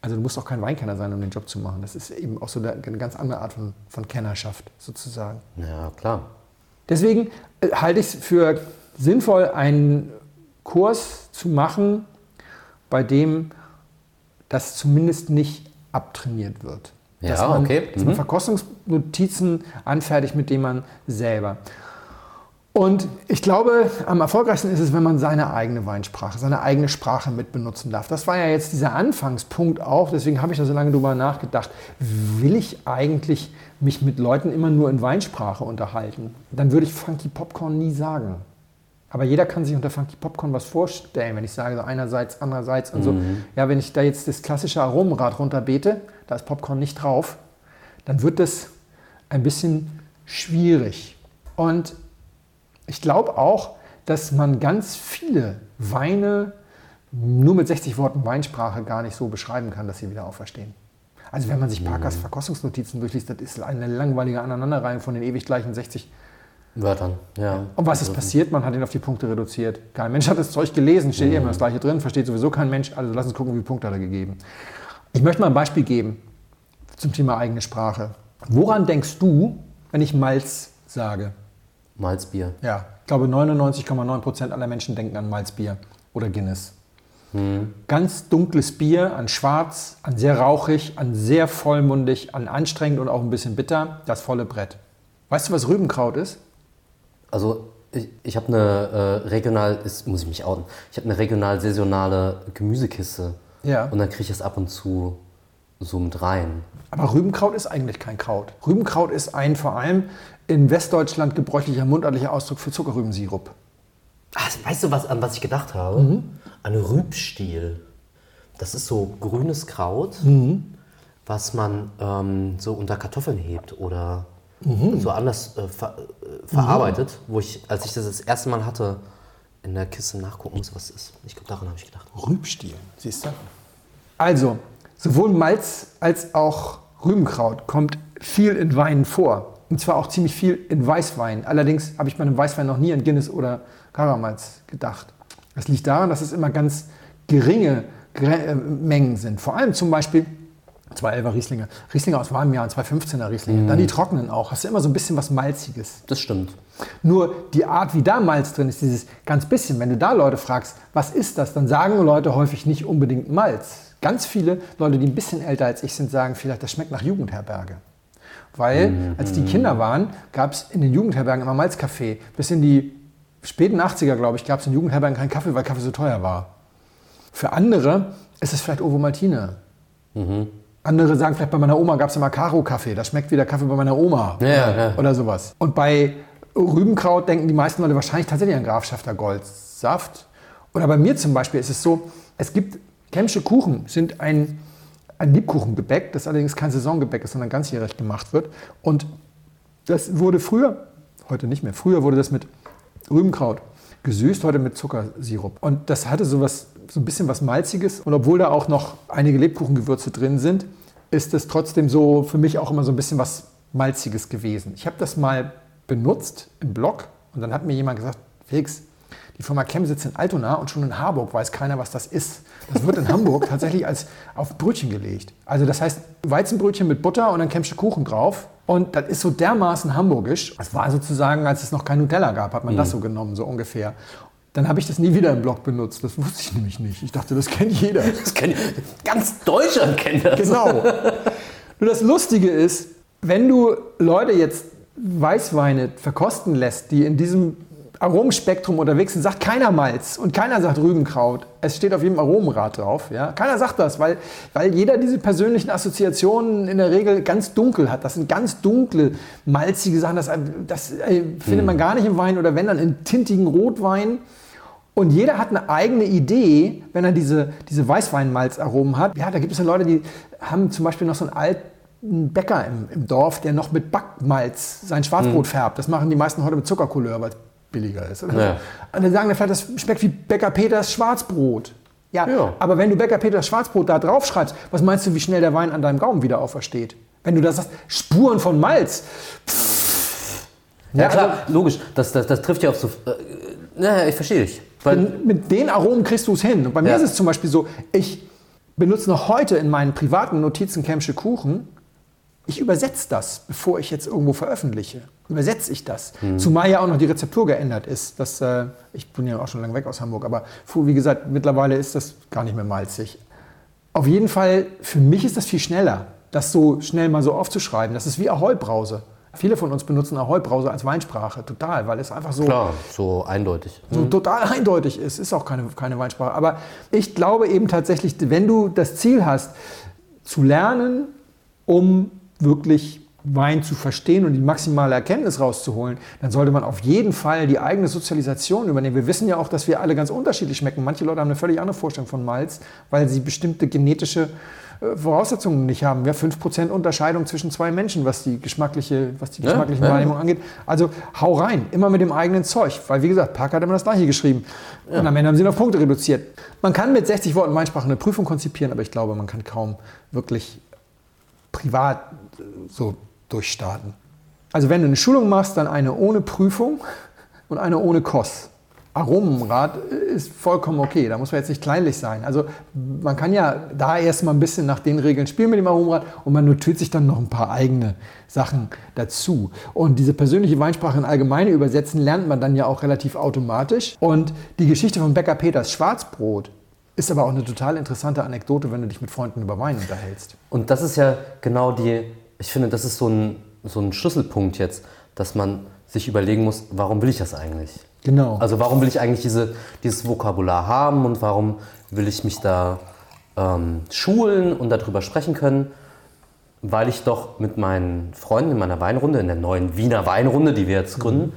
Also du musst auch kein Weinkenner sein, um den Job zu machen. Das ist eben auch so eine ganz andere Art von, von Kennerschaft sozusagen. Ja, klar. Deswegen äh, halte ich es für sinnvoll, einen Kurs zu machen, bei dem das zumindest nicht abtrainiert wird. Ja, dass man, okay. Dass man Mhm. Verkostungsnotizen anfertigt, mit denen man selber. Und ich glaube, am erfolgreichsten ist es, wenn man seine eigene Weinsprache, seine eigene Sprache mit benutzen darf. Das war ja jetzt dieser Anfangspunkt auch, deswegen habe ich da so lange drüber nachgedacht. Will ich eigentlich mich mit Leuten immer nur in Weinsprache unterhalten? Dann würde ich Funky Popcorn nie sagen. Aber jeder kann sich unter Funky Popcorn was vorstellen, wenn ich sage, so einerseits, andererseits und so. Ja, wenn ich da jetzt das klassische Aromenrad runterbete, da ist Popcorn nicht drauf, dann wird das ein bisschen schwierig. Und ich glaube auch, dass man ganz viele Weine nur mit 60 Worten Weinsprache gar nicht so beschreiben kann, dass sie wieder auferstehen. Also wenn man sich Parkers Verkostungsnotizen durchliest, das ist eine langweilige Aneinanderreihung von den ewig gleichen 60 Wörtern, ja. und was ist passiert? Man hat ihn auf die Punkte reduziert. Kein Mensch hat das Zeug gelesen, steht immer das gleiche drin, versteht sowieso kein Mensch. Also lass uns gucken, wie viele Punkte hat er gegeben. Ich möchte mal ein Beispiel geben zum Thema eigene Sprache. Woran denkst du, wenn ich Malz sage? Malzbier. Ja, ich glaube 99,9 Prozent aller Menschen denken an Malzbier oder Guinness. Ganz dunkles Bier, an schwarz, an sehr rauchig, an sehr vollmundig, an anstrengend und auch ein bisschen bitter, das volle Brett. Weißt du, was Rübenkraut ist? Also ich, ich habe eine äh, regional, ist, muss ich mich outen, ich habe eine regional saisonale Gemüsekiste. Ja. Und dann kriege ich es ab und zu so mit rein. Aber Rübenkraut ist eigentlich kein Kraut. Rübenkraut ist ein vor allem in Westdeutschland gebräuchlicher mundartlicher Ausdruck für Zuckerrübensirup. Ach, weißt du, was, an was ich gedacht habe? An Rübstiel. Das ist so grünes Kraut, was man ähm, so unter Kartoffeln hebt oder so anders äh, ver äh, verarbeitet. Wo ich, als ich das das erste Mal hatte, in der Kiste nachgucken muss, was es ist. Ich glaube, daran habe ich gedacht. Rübstiel, siehst du? Also, sowohl Malz als auch Rübenkraut kommt viel in Weinen vor. Und zwar auch ziemlich viel in Weißwein. Allerdings habe ich bei einem Weißwein noch nie an Guinness oder Karamalz gedacht. Das liegt daran, dass es immer ganz geringe äh, Mengen sind. Vor allem zum Beispiel 211er Rieslinge. Rieslinge aus warmen Jahren, 215er Rieslinge. Mhm. Dann die trockenen auch. Hast du immer so ein bisschen was Malziges. Das stimmt. Nur die Art, wie da Malz drin ist, dieses ganz bisschen. Wenn du da Leute fragst, was ist das, dann sagen Leute häufig nicht unbedingt Malz. Ganz viele Leute, die ein bisschen älter als ich sind, sagen vielleicht, das schmeckt nach Jugendherberge. Weil, mhm. als die Kinder waren, gab es in den Jugendherbergen immer Malzkaffee. Bis in die späten 80er, glaube ich, gab es in Jugendherbergen keinen Kaffee, weil Kaffee so teuer war. Für andere ist es vielleicht Ovo Maltine. Mhm. Andere sagen vielleicht, bei meiner Oma gab es immer Karo-Kaffee. Das schmeckt wie der Kaffee bei meiner Oma. Ja, oder, ja. oder sowas. Und bei Rübenkraut denken die meisten Leute wahrscheinlich tatsächlich an Grafschafter Goldsaft. Oder bei mir zum Beispiel ist es so, es gibt Kemsche Kuchen, sind ein, ein Liebkuchengebäck, das allerdings kein Saisongebäck ist, sondern ganzjährig gemacht wird. Und das wurde früher, heute nicht mehr, früher wurde das mit Rübenkraut gesüßt, heute mit Zuckersirup. Und das hatte so, was, so ein bisschen was Malziges. Und obwohl da auch noch einige Lebkuchengewürze drin sind, ist es trotzdem so für mich auch immer so ein bisschen was Malziges gewesen. Ich habe das mal benutzt im Blog und dann hat mir jemand gesagt, Felix, die Firma Chem sitzt in Altona und schon in Harburg weiß keiner, was das ist. Das wird in Hamburg tatsächlich als auf Brötchen gelegt. Also das heißt Weizenbrötchen mit Butter und dann Chemsche Kuchen drauf. Und das ist so dermaßen hamburgisch. Das war sozusagen, als es noch kein Nutella gab, hat man mhm. das so genommen, so ungefähr. Dann habe ich das nie wieder im Blog benutzt. Das wusste ich nämlich nicht. Ich dachte, das kennt jeder. Das kennt ganz Deutschland kennt das. Genau. Nur das Lustige ist, wenn du Leute jetzt Weißweine verkosten lässt, die in diesem Aromenspektrum unterwegs sind, sagt keiner Malz und keiner sagt Rübenkraut. Es steht auf jedem Aromenrad drauf. Ja? Keiner sagt das, weil, weil jeder diese persönlichen Assoziationen in der Regel ganz dunkel hat. Das sind ganz dunkle, malzige Sachen. Das, das äh, findet man hm. gar nicht im Wein oder wenn dann in tintigen Rotwein. Und jeder hat eine eigene Idee, wenn er diese, diese Weißweinmalzaromen hat. Ja, da gibt es ja Leute, die haben zum Beispiel noch so einen alten Bäcker im, im Dorf, der noch mit Backmalz sein Schwarzbrot mhm. färbt. Das machen die meisten heute mit Zuckercouleur, weil billiger ist. Oder? Ja. Und dann sagen wir vielleicht, das schmeckt wie Bäcker Peters Schwarzbrot. Ja, ja, aber wenn du Bäcker Peters Schwarzbrot da drauf schreibst, was meinst du, wie schnell der Wein an deinem Gaumen wieder aufersteht? Wenn du das sagst, Spuren von Malz. Ja, ja, klar, also, logisch. Das, das, das trifft ja auf so. Äh, ja, ich verstehe dich. Mit, den Aromen kriegst du es hin. Und bei mir ja. ist es zum Beispiel so, ich benutze noch heute in meinen privaten Notizen Kemsche Kuchen ich übersetze das, bevor ich jetzt irgendwo veröffentliche. Übersetze ich das. Mhm. Zumal ja auch noch die Rezeptur geändert ist. Das, äh, ich bin ja auch schon lange weg aus Hamburg, aber wie gesagt, mittlerweile ist das gar nicht mehr malzig. Auf jeden Fall, für mich ist das viel schneller, das so schnell mal so aufzuschreiben. Das ist wie Ahoi-Brause. Viele von uns benutzen Ahoi-Brause als Weinsprache, total, weil es einfach so. Klar, so eindeutig. So mhm. total eindeutig ist. Ist auch keine, keine Weinsprache. Aber ich glaube eben tatsächlich, wenn du das Ziel hast, zu lernen, um wirklich Wein zu verstehen und die maximale Erkenntnis rauszuholen, dann sollte man auf jeden Fall die eigene Sozialisation übernehmen. Wir wissen ja auch, dass wir alle ganz unterschiedlich schmecken. Manche Leute haben eine völlig andere Vorstellung von Malz, weil sie bestimmte genetische äh, Voraussetzungen nicht haben. Ja, 5% Unterscheidung zwischen zwei Menschen, was die geschmackliche, was die geschmackliche ja, Wahrnehmung ja. angeht. Also hau rein, immer mit dem eigenen Zeug. Weil wie gesagt, Parker hat immer das gleiche geschrieben. Ja. Und am Ende haben sie ihn auf Punkte reduziert. Man kann mit 60 Worten Weinsprache eine Prüfung konzipieren, aber ich glaube, man kann kaum wirklich privat so durchstarten. Also wenn du eine Schulung machst, dann eine ohne Prüfung und eine ohne Kost. Aromenrad ist vollkommen okay, da muss man jetzt nicht kleinlich sein. Also man kann ja da erstmal ein bisschen nach den Regeln spielen mit dem Aromenrad und man notiert sich dann noch ein paar eigene Sachen dazu. Und diese persönliche Weinsprache in allgemeine übersetzen lernt man dann ja auch relativ automatisch. Und die Geschichte von Bäcker Peters Schwarzbrot ist aber auch eine total interessante Anekdote, wenn du dich mit Freunden über Wein unterhältst. Und das ist ja genau die ich finde, das ist so ein, so ein Schlüsselpunkt jetzt, dass man sich überlegen muss, warum will ich das eigentlich? Genau. Also warum will ich eigentlich diese, dieses Vokabular haben und warum will ich mich da ähm, schulen und darüber sprechen können? Weil ich doch mit meinen Freunden in meiner Weinrunde, in der neuen Wiener Weinrunde, die wir jetzt gründen, mhm.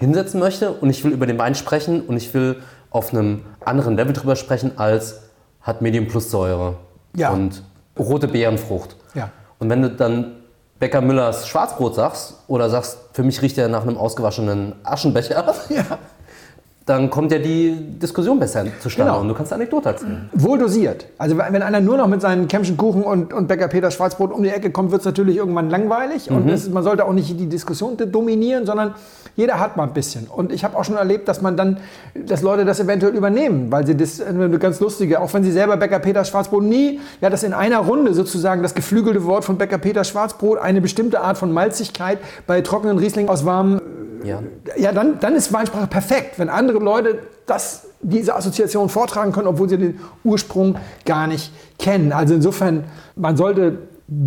hinsetzen möchte und ich will über den Wein sprechen und ich will auf einem anderen Level drüber sprechen als hat Medium Plus Säure ja. und rote Beerenfrucht. Ja. Und wenn du dann Bäcker Müllers Schwarzbrot sagst oder sagst, für mich riecht er nach einem ausgewaschenen Aschenbecher, ja. Dann kommt ja die Diskussion besser zustande Genau. und du kannst eine Anekdote erzählen. Wohl dosiert. Also wenn einer nur noch mit seinen Kämmchen Kuchen und, und Bäcker Peter Schwarzbrot um die Ecke kommt, wird es natürlich irgendwann langweilig. Und es, man sollte auch nicht die Diskussion dominieren, sondern jeder hat mal ein bisschen. Und ich habe auch schon erlebt, dass man dann, dass Leute das eventuell übernehmen, weil sie das eine ganz lustige, auch wenn sie selber Bäcker Peter Schwarzbrot nie, ja, das in einer Runde sozusagen das geflügelte Wort von Bäcker Peter Schwarzbrot, eine bestimmte Art von Malzigkeit bei trockenen Riesling aus warmem Ja. ja, dann, dann ist Weinsprache perfekt, wenn andere Leute das, diese Assoziation vortragen können, obwohl sie den Ursprung gar nicht kennen. Also insofern, man sollte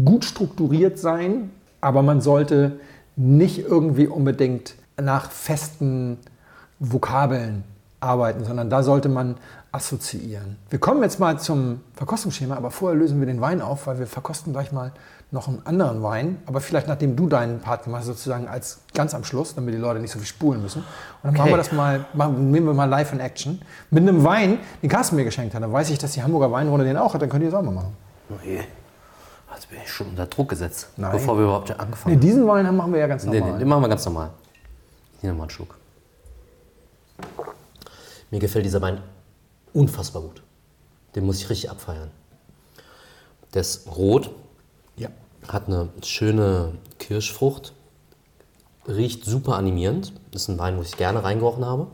gut strukturiert sein, aber man sollte nicht irgendwie unbedingt nach festen Vokabeln arbeiten, sondern da sollte man assoziieren. Wir kommen jetzt mal zum Verkostungsschema, aber vorher lösen wir den Wein auf, weil wir verkosten gleich mal noch einen anderen Wein, aber vielleicht nachdem du deinen Part gemacht hast, sozusagen als ganz am Schluss, damit die Leute nicht so viel spulen müssen. Und dann machen wir das mal, machen, nehmen wir mal live in Action mit einem Wein, den Carsten mir geschenkt hat. Dann weiß ich, dass die Hamburger Weinrunde den auch hat, dann könnt ihr es auch mal machen. Je. Jetzt bin ich schon unter Druck gesetzt, Nein. bevor wir überhaupt angefangen Nee, diesen Wein machen wir ja ganz Nee, normal. nee, den machen wir ganz normal. Hier nochmal einen Schluck. Mir gefällt dieser Wein unfassbar gut. Den muss ich richtig abfeiern. Der ist rot, Ja. Hat eine schöne Kirschfrucht, riecht super animierend. Das ist ein Wein, wo ich gerne reingerochen habe.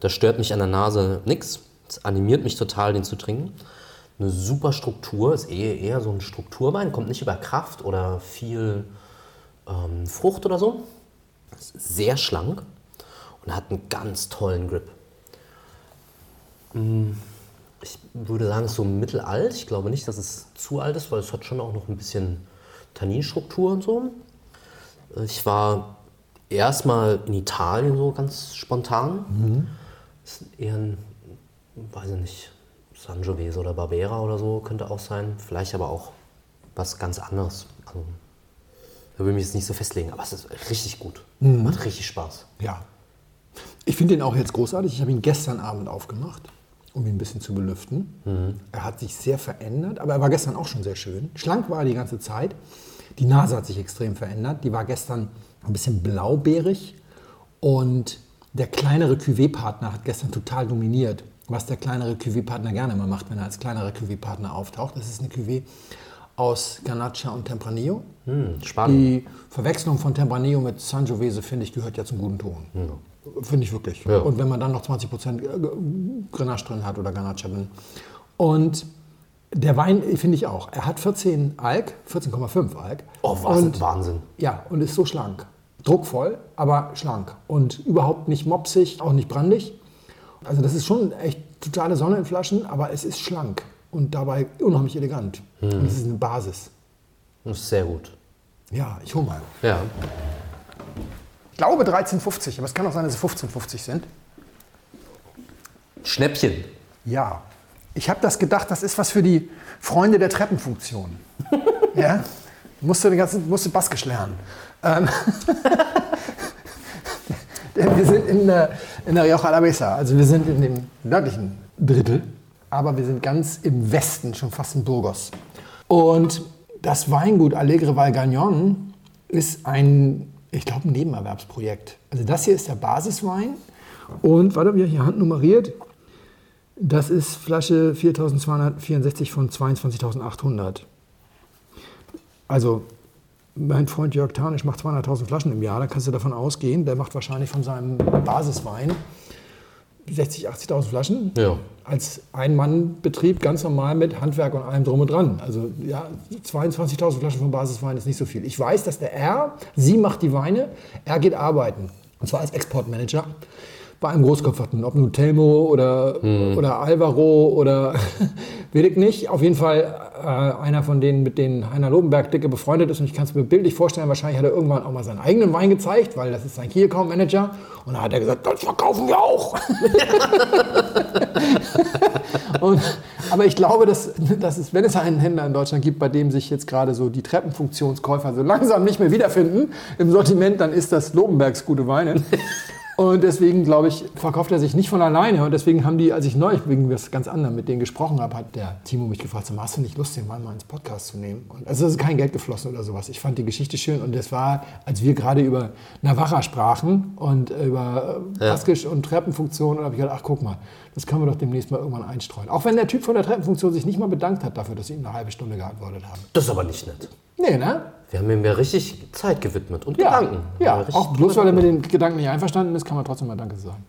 Da stört mich an der Nase nichts. Es animiert mich total, den zu trinken. Eine super Struktur, ist eher, eher so ein Strukturwein, kommt nicht über Kraft oder viel ähm, Frucht oder so. Ist sehr schlank und hat einen ganz tollen Grip. Mm, Ich würde sagen, es ist so mittelalt. Ich glaube nicht, dass es zu alt ist, weil es hat schon auch noch ein bisschen Tanninstruktur und so. Ich war erstmal in Italien so ganz spontan. Ist eher ein, weiß ich nicht, Sangiovese oder Barbera oder so könnte auch sein. Vielleicht aber auch was ganz anderes. Also, da will ich mich jetzt nicht so festlegen, aber es ist richtig gut. Macht richtig Spaß. Ja. Ich finde ihn auch jetzt großartig. Ich habe ihn gestern Abend aufgemacht, um ihn ein bisschen zu belüften. Er hat sich sehr verändert, aber er war gestern auch schon sehr schön. Schlank war er die ganze Zeit. Die Nase hat sich extrem verändert. Die war gestern ein bisschen blaubeerig und der kleinere Cuvée-Partner hat gestern total dominiert. Was der kleinere Cuvée-Partner gerne immer macht, wenn er als kleinerer Cuvée-Partner auftaucht. Das ist eine Cuvée aus Garnacha und Tempranillo. Hm, spannend. Die Verwechslung von Tempranillo mit Sangiovese, finde ich, gehört ja zum guten Ton. Finde ich wirklich. Ja. Und wenn man dann noch 20% Grenache drin hat oder Garnacha drin. Und der Wein, finde ich auch, er hat 14 Alk, 14,5 Alk. Oh, Wahnsinn. Und, Wahnsinn. ja, und ist so schlank. Druckvoll, aber schlank. Und überhaupt nicht mopsig, auch nicht brandig. Also das ist schon echt totale Sonne in Flaschen, aber es ist schlank und dabei unheimlich elegant. Und es ist eine Basis. Das ist sehr gut. Ja, ich hol mal. Ja. Ich glaube 13,50, aber es kann auch sein, dass es 15,50 sind. Schnäppchen. Ja. Ich habe das gedacht, das ist was für die Freunde der Treppenfunktion. ja? Musste den ganzen, musste Baskisch lernen. Ähm, Denn wir sind in der, in der Rioja Alavesa, also wir sind in dem nördlichen Drittel, aber wir sind ganz im Westen, schon fast in Burgos. Und das Weingut Alegre Valgagnon ist ein, ich glaube, ein Nebenerwerbsprojekt. Also das hier ist der Basiswein und, warte, wir hier handnummeriert, das ist Flasche 4264 von 22.800. Also mein Freund Jörg Tarnisch macht 200.000 Flaschen im Jahr, da kannst du davon ausgehen, der macht wahrscheinlich von seinem Basiswein 60.000, 80.000 Flaschen. Ja. Als Ein-Mann-Betrieb ganz normal mit Handwerk und allem drum und dran. Also ja, 22.000 Flaschen von Basiswein ist nicht so viel. Ich weiß, dass der R, sie macht die Weine, er geht arbeiten. Und zwar als Exportmanager bei einem Großkopferten. Ob nun Telmo oder, oder Alvaro oder will ich nicht. Auf jeden Fall äh, einer von denen, mit denen Heiner Lobenberg dicke befreundet ist. Und ich kann es mir bildlich vorstellen, wahrscheinlich hat er irgendwann auch mal seinen eigenen Wein gezeigt, weil das ist sein Key Account Manager. Und da hat er gesagt, das verkaufen wir auch. Und, aber ich glaube, dass, dass es, wenn es einen Händler in Deutschland gibt, bei dem sich jetzt gerade so die Treppenfunktionskäufer so langsam nicht mehr wiederfinden im Sortiment, dann ist das Lobenbergs gute Weine. Und deswegen, glaube ich, verkauft er sich nicht von alleine. Und deswegen haben die, als ich neulich wegen was ganz anderem mit denen gesprochen habe, hat der Timo mich gefragt, so, hast du nicht Lust, den Mann mal ins Podcast zu nehmen? Und also es ist kein Geld geflossen oder sowas. Ich fand die Geschichte schön. Und das war, als wir gerade über Navarra sprachen und über äh, Ja. Baskisch und Treppenfunktion, und habe ich gedacht, ach guck mal, das können wir doch demnächst mal irgendwann einstreuen. Auch wenn der Typ von der Treppenfunktion sich nicht mal bedankt hat dafür, dass sie ihm eine halbe Stunde geantwortet haben. Das ist aber nicht nett. Nee, ne? Wir haben ihm ja richtig Zeit gewidmet und Ja, Gedanken. ja. auch bloß weil er mit den Gedanken nicht einverstanden ist, kann man trotzdem mal Danke sagen.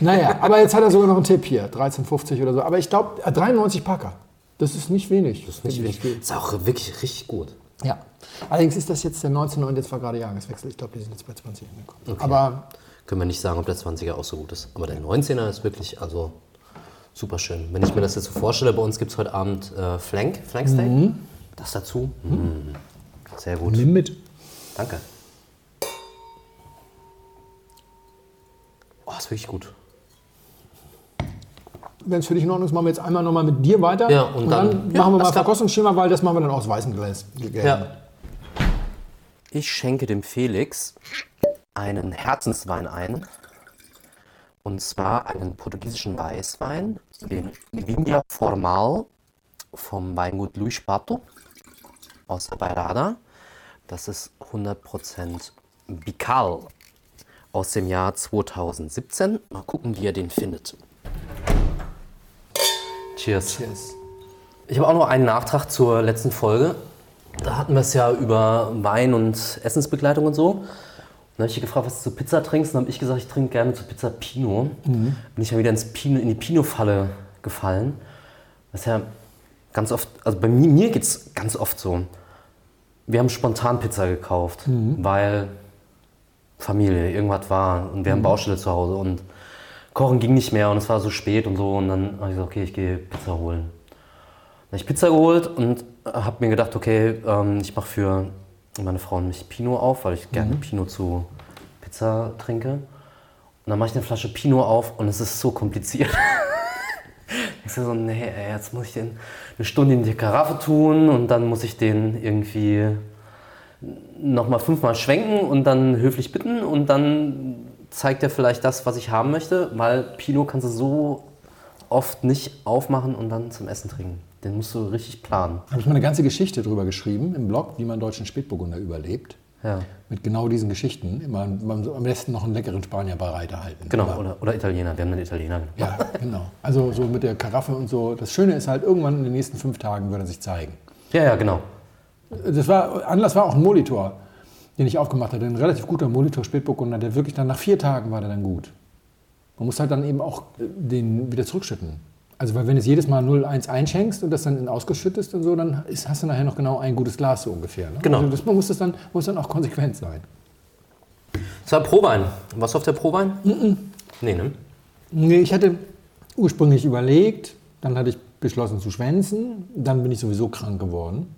Naja, aber jetzt hat er sogar noch einen Tipp hier, 13,50 oder so. Aber ich glaube, 93 Packer, das ist nicht wenig. Das ist nicht wenig. Ist auch wirklich richtig gut. Ja. Allerdings ist das jetzt der 19. und jetzt war gerade Jahreswechsel. Ich glaube, die sind jetzt bei 20 angekommen. Aber Können wir nicht sagen, ob der 20er auch so gut ist. Aber der 19er ist wirklich, also super schön. Wenn ich mir das jetzt so vorstelle, bei uns gibt es heute Abend äh, Flank, Flanksteak. Mhm. Das dazu. Mm. Sehr gut. nimm mit. Danke. Oh, ist wirklich gut. Wenn es für dich in Ordnung ist, machen wir jetzt einmal nochmal mit dir weiter. Ja, und dann- ja, machen wir das mal. Verkostungsschema, weil das machen wir dann aus weißem Glas. Ja. Ich schenke dem Felix einen Herzenswein ein. Und zwar einen portugiesischen Weißwein, den Vinha Formal vom Weingut Luis Pato aus Beirada. Das ist 100% Bical aus dem Jahr 2017. Mal gucken, wie ihr den findet. Cheers. Yes. Ich habe auch noch einen Nachtrag zur letzten Folge. Da hatten wir es ja über Wein und Essensbegleitung und so. Dann habe ich gefragt, was du zu Pizza trinkst. Dann habe ich gesagt, ich trinke gerne zu Pizza Pinot. Bin ich ja wieder ins Pino, in die Pinot-Falle gefallen. Das ist ja ganz oft, also bei mir, mir geht es ganz oft so. Wir haben spontan Pizza gekauft, weil Familie, irgendwas war und wir haben Baustelle zu Hause und Kochen ging nicht mehr und es war so spät und so. Und dann habe ich gesagt, okay, ich gehe Pizza holen. Dann habe ich Pizza geholt und habe mir gedacht, okay, ähm, ich mache für meine Frau nämlich Pinot auf, weil ich gerne Pinot zu Pizza trinke. Und dann mache ich eine Flasche Pinot auf und es ist so kompliziert. ich so, nee, ey, jetzt muss ich den eine Stunde in die Karaffe tun und dann muss ich den irgendwie nochmal fünfmal schwenken und dann höflich bitten und dann zeigt er vielleicht das, was ich haben möchte, weil Pinot kannst du so oft nicht aufmachen und dann zum Essen trinken. Den musst du richtig planen. habe ich mal eine ganze Geschichte drüber geschrieben im Blog, wie man deutschen Spätburgunder überlebt. Ja, Mit genau diesen Geschichten. Immer am besten noch einen leckeren Spanier bereit halten. genau. Aber- Oder, oder Italiener. Wir haben einen Italiener. Ja, genau. Also so mit der Karaffe und so. Das Schöne ist halt, irgendwann in den nächsten fünf Tagen wird er sich zeigen. Ja, ja, genau. Das war, Anlass war auch ein Molitor, den ich aufgemacht hatte. Ein relativ guter Molitor Spätburgunder, der wirklich dann nach vier Tagen war der dann gut. Man muss halt dann eben auch den wieder zurückschütten. Also weil wenn du es jedes Mal 0,1 einschenkst und das dann in ausgeschüttest und so, dann ist, hast du nachher noch genau ein gutes Glas so ungefähr. Ne? Genau. Also das, man muss das dann, muss dann auch konsequent sein. Das war Prowein. Was auf der Prowein? Nee, ne? Nee, ich hatte ursprünglich überlegt, dann hatte ich beschlossen zu schwänzen, dann bin ich sowieso krank geworden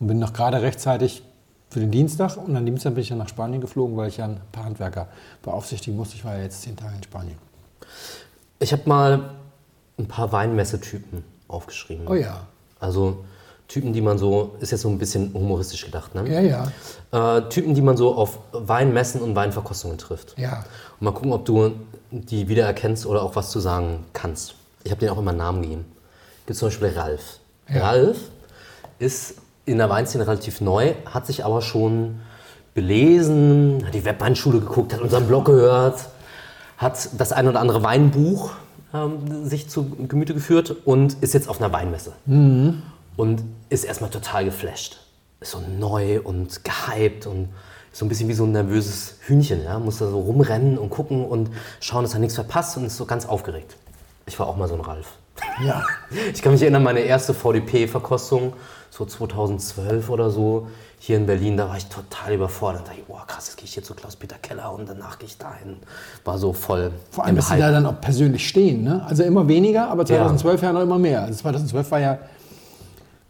und bin noch gerade rechtzeitig für den Dienstag und am Dienstag bin ich dann nach Spanien geflogen, weil ich ja ein paar Handwerker beaufsichtigen musste. Ich war ja jetzt zehn Tage in Spanien. Ich habe mal ein paar Weinmessetypen aufgeschrieben. Oh ja. Also Typen, die man so, ist jetzt so ein bisschen humoristisch gedacht, ne? Ja, ja. Äh, Typen, die man so auf Weinmessen und Weinverkostungen trifft. Ja. Und mal gucken, ob du die wiedererkennst oder auch was zu sagen kannst. Ich habe denen auch immer einen Namen gegeben. Gibt zum Beispiel Ralf. Ja. Ralf ist in der Weinszene relativ neu, hat sich aber schon belesen, hat die Webweinschule geguckt, hat unseren Blog gehört, hat das ein oder andere Weinbuch ähm, sich zu Gemüte geführt und ist jetzt auf einer Weinmesse. Und ist erstmal total geflasht. Ist so neu und gehypt und so ein bisschen wie so ein nervöses Hühnchen. Ja? Muss da so rumrennen und gucken und schauen, dass er nichts verpasst und ist so ganz aufgeregt. Ich war auch mal so ein Ralf. Ja. Ich kann mich erinnern, meine erste VDP-Verkostung, so 2012 oder so, hier in Berlin, da war ich total überfordert. Da dachte ich, oh krass, jetzt gehe ich hier zu Klaus-Peter Keller und danach gehe ich dahin. War so voll Vor allem, dass sie da dann auch persönlich stehen. Ne? Also immer weniger, aber 2012 ja, noch immer mehr. Also 2012 war ja,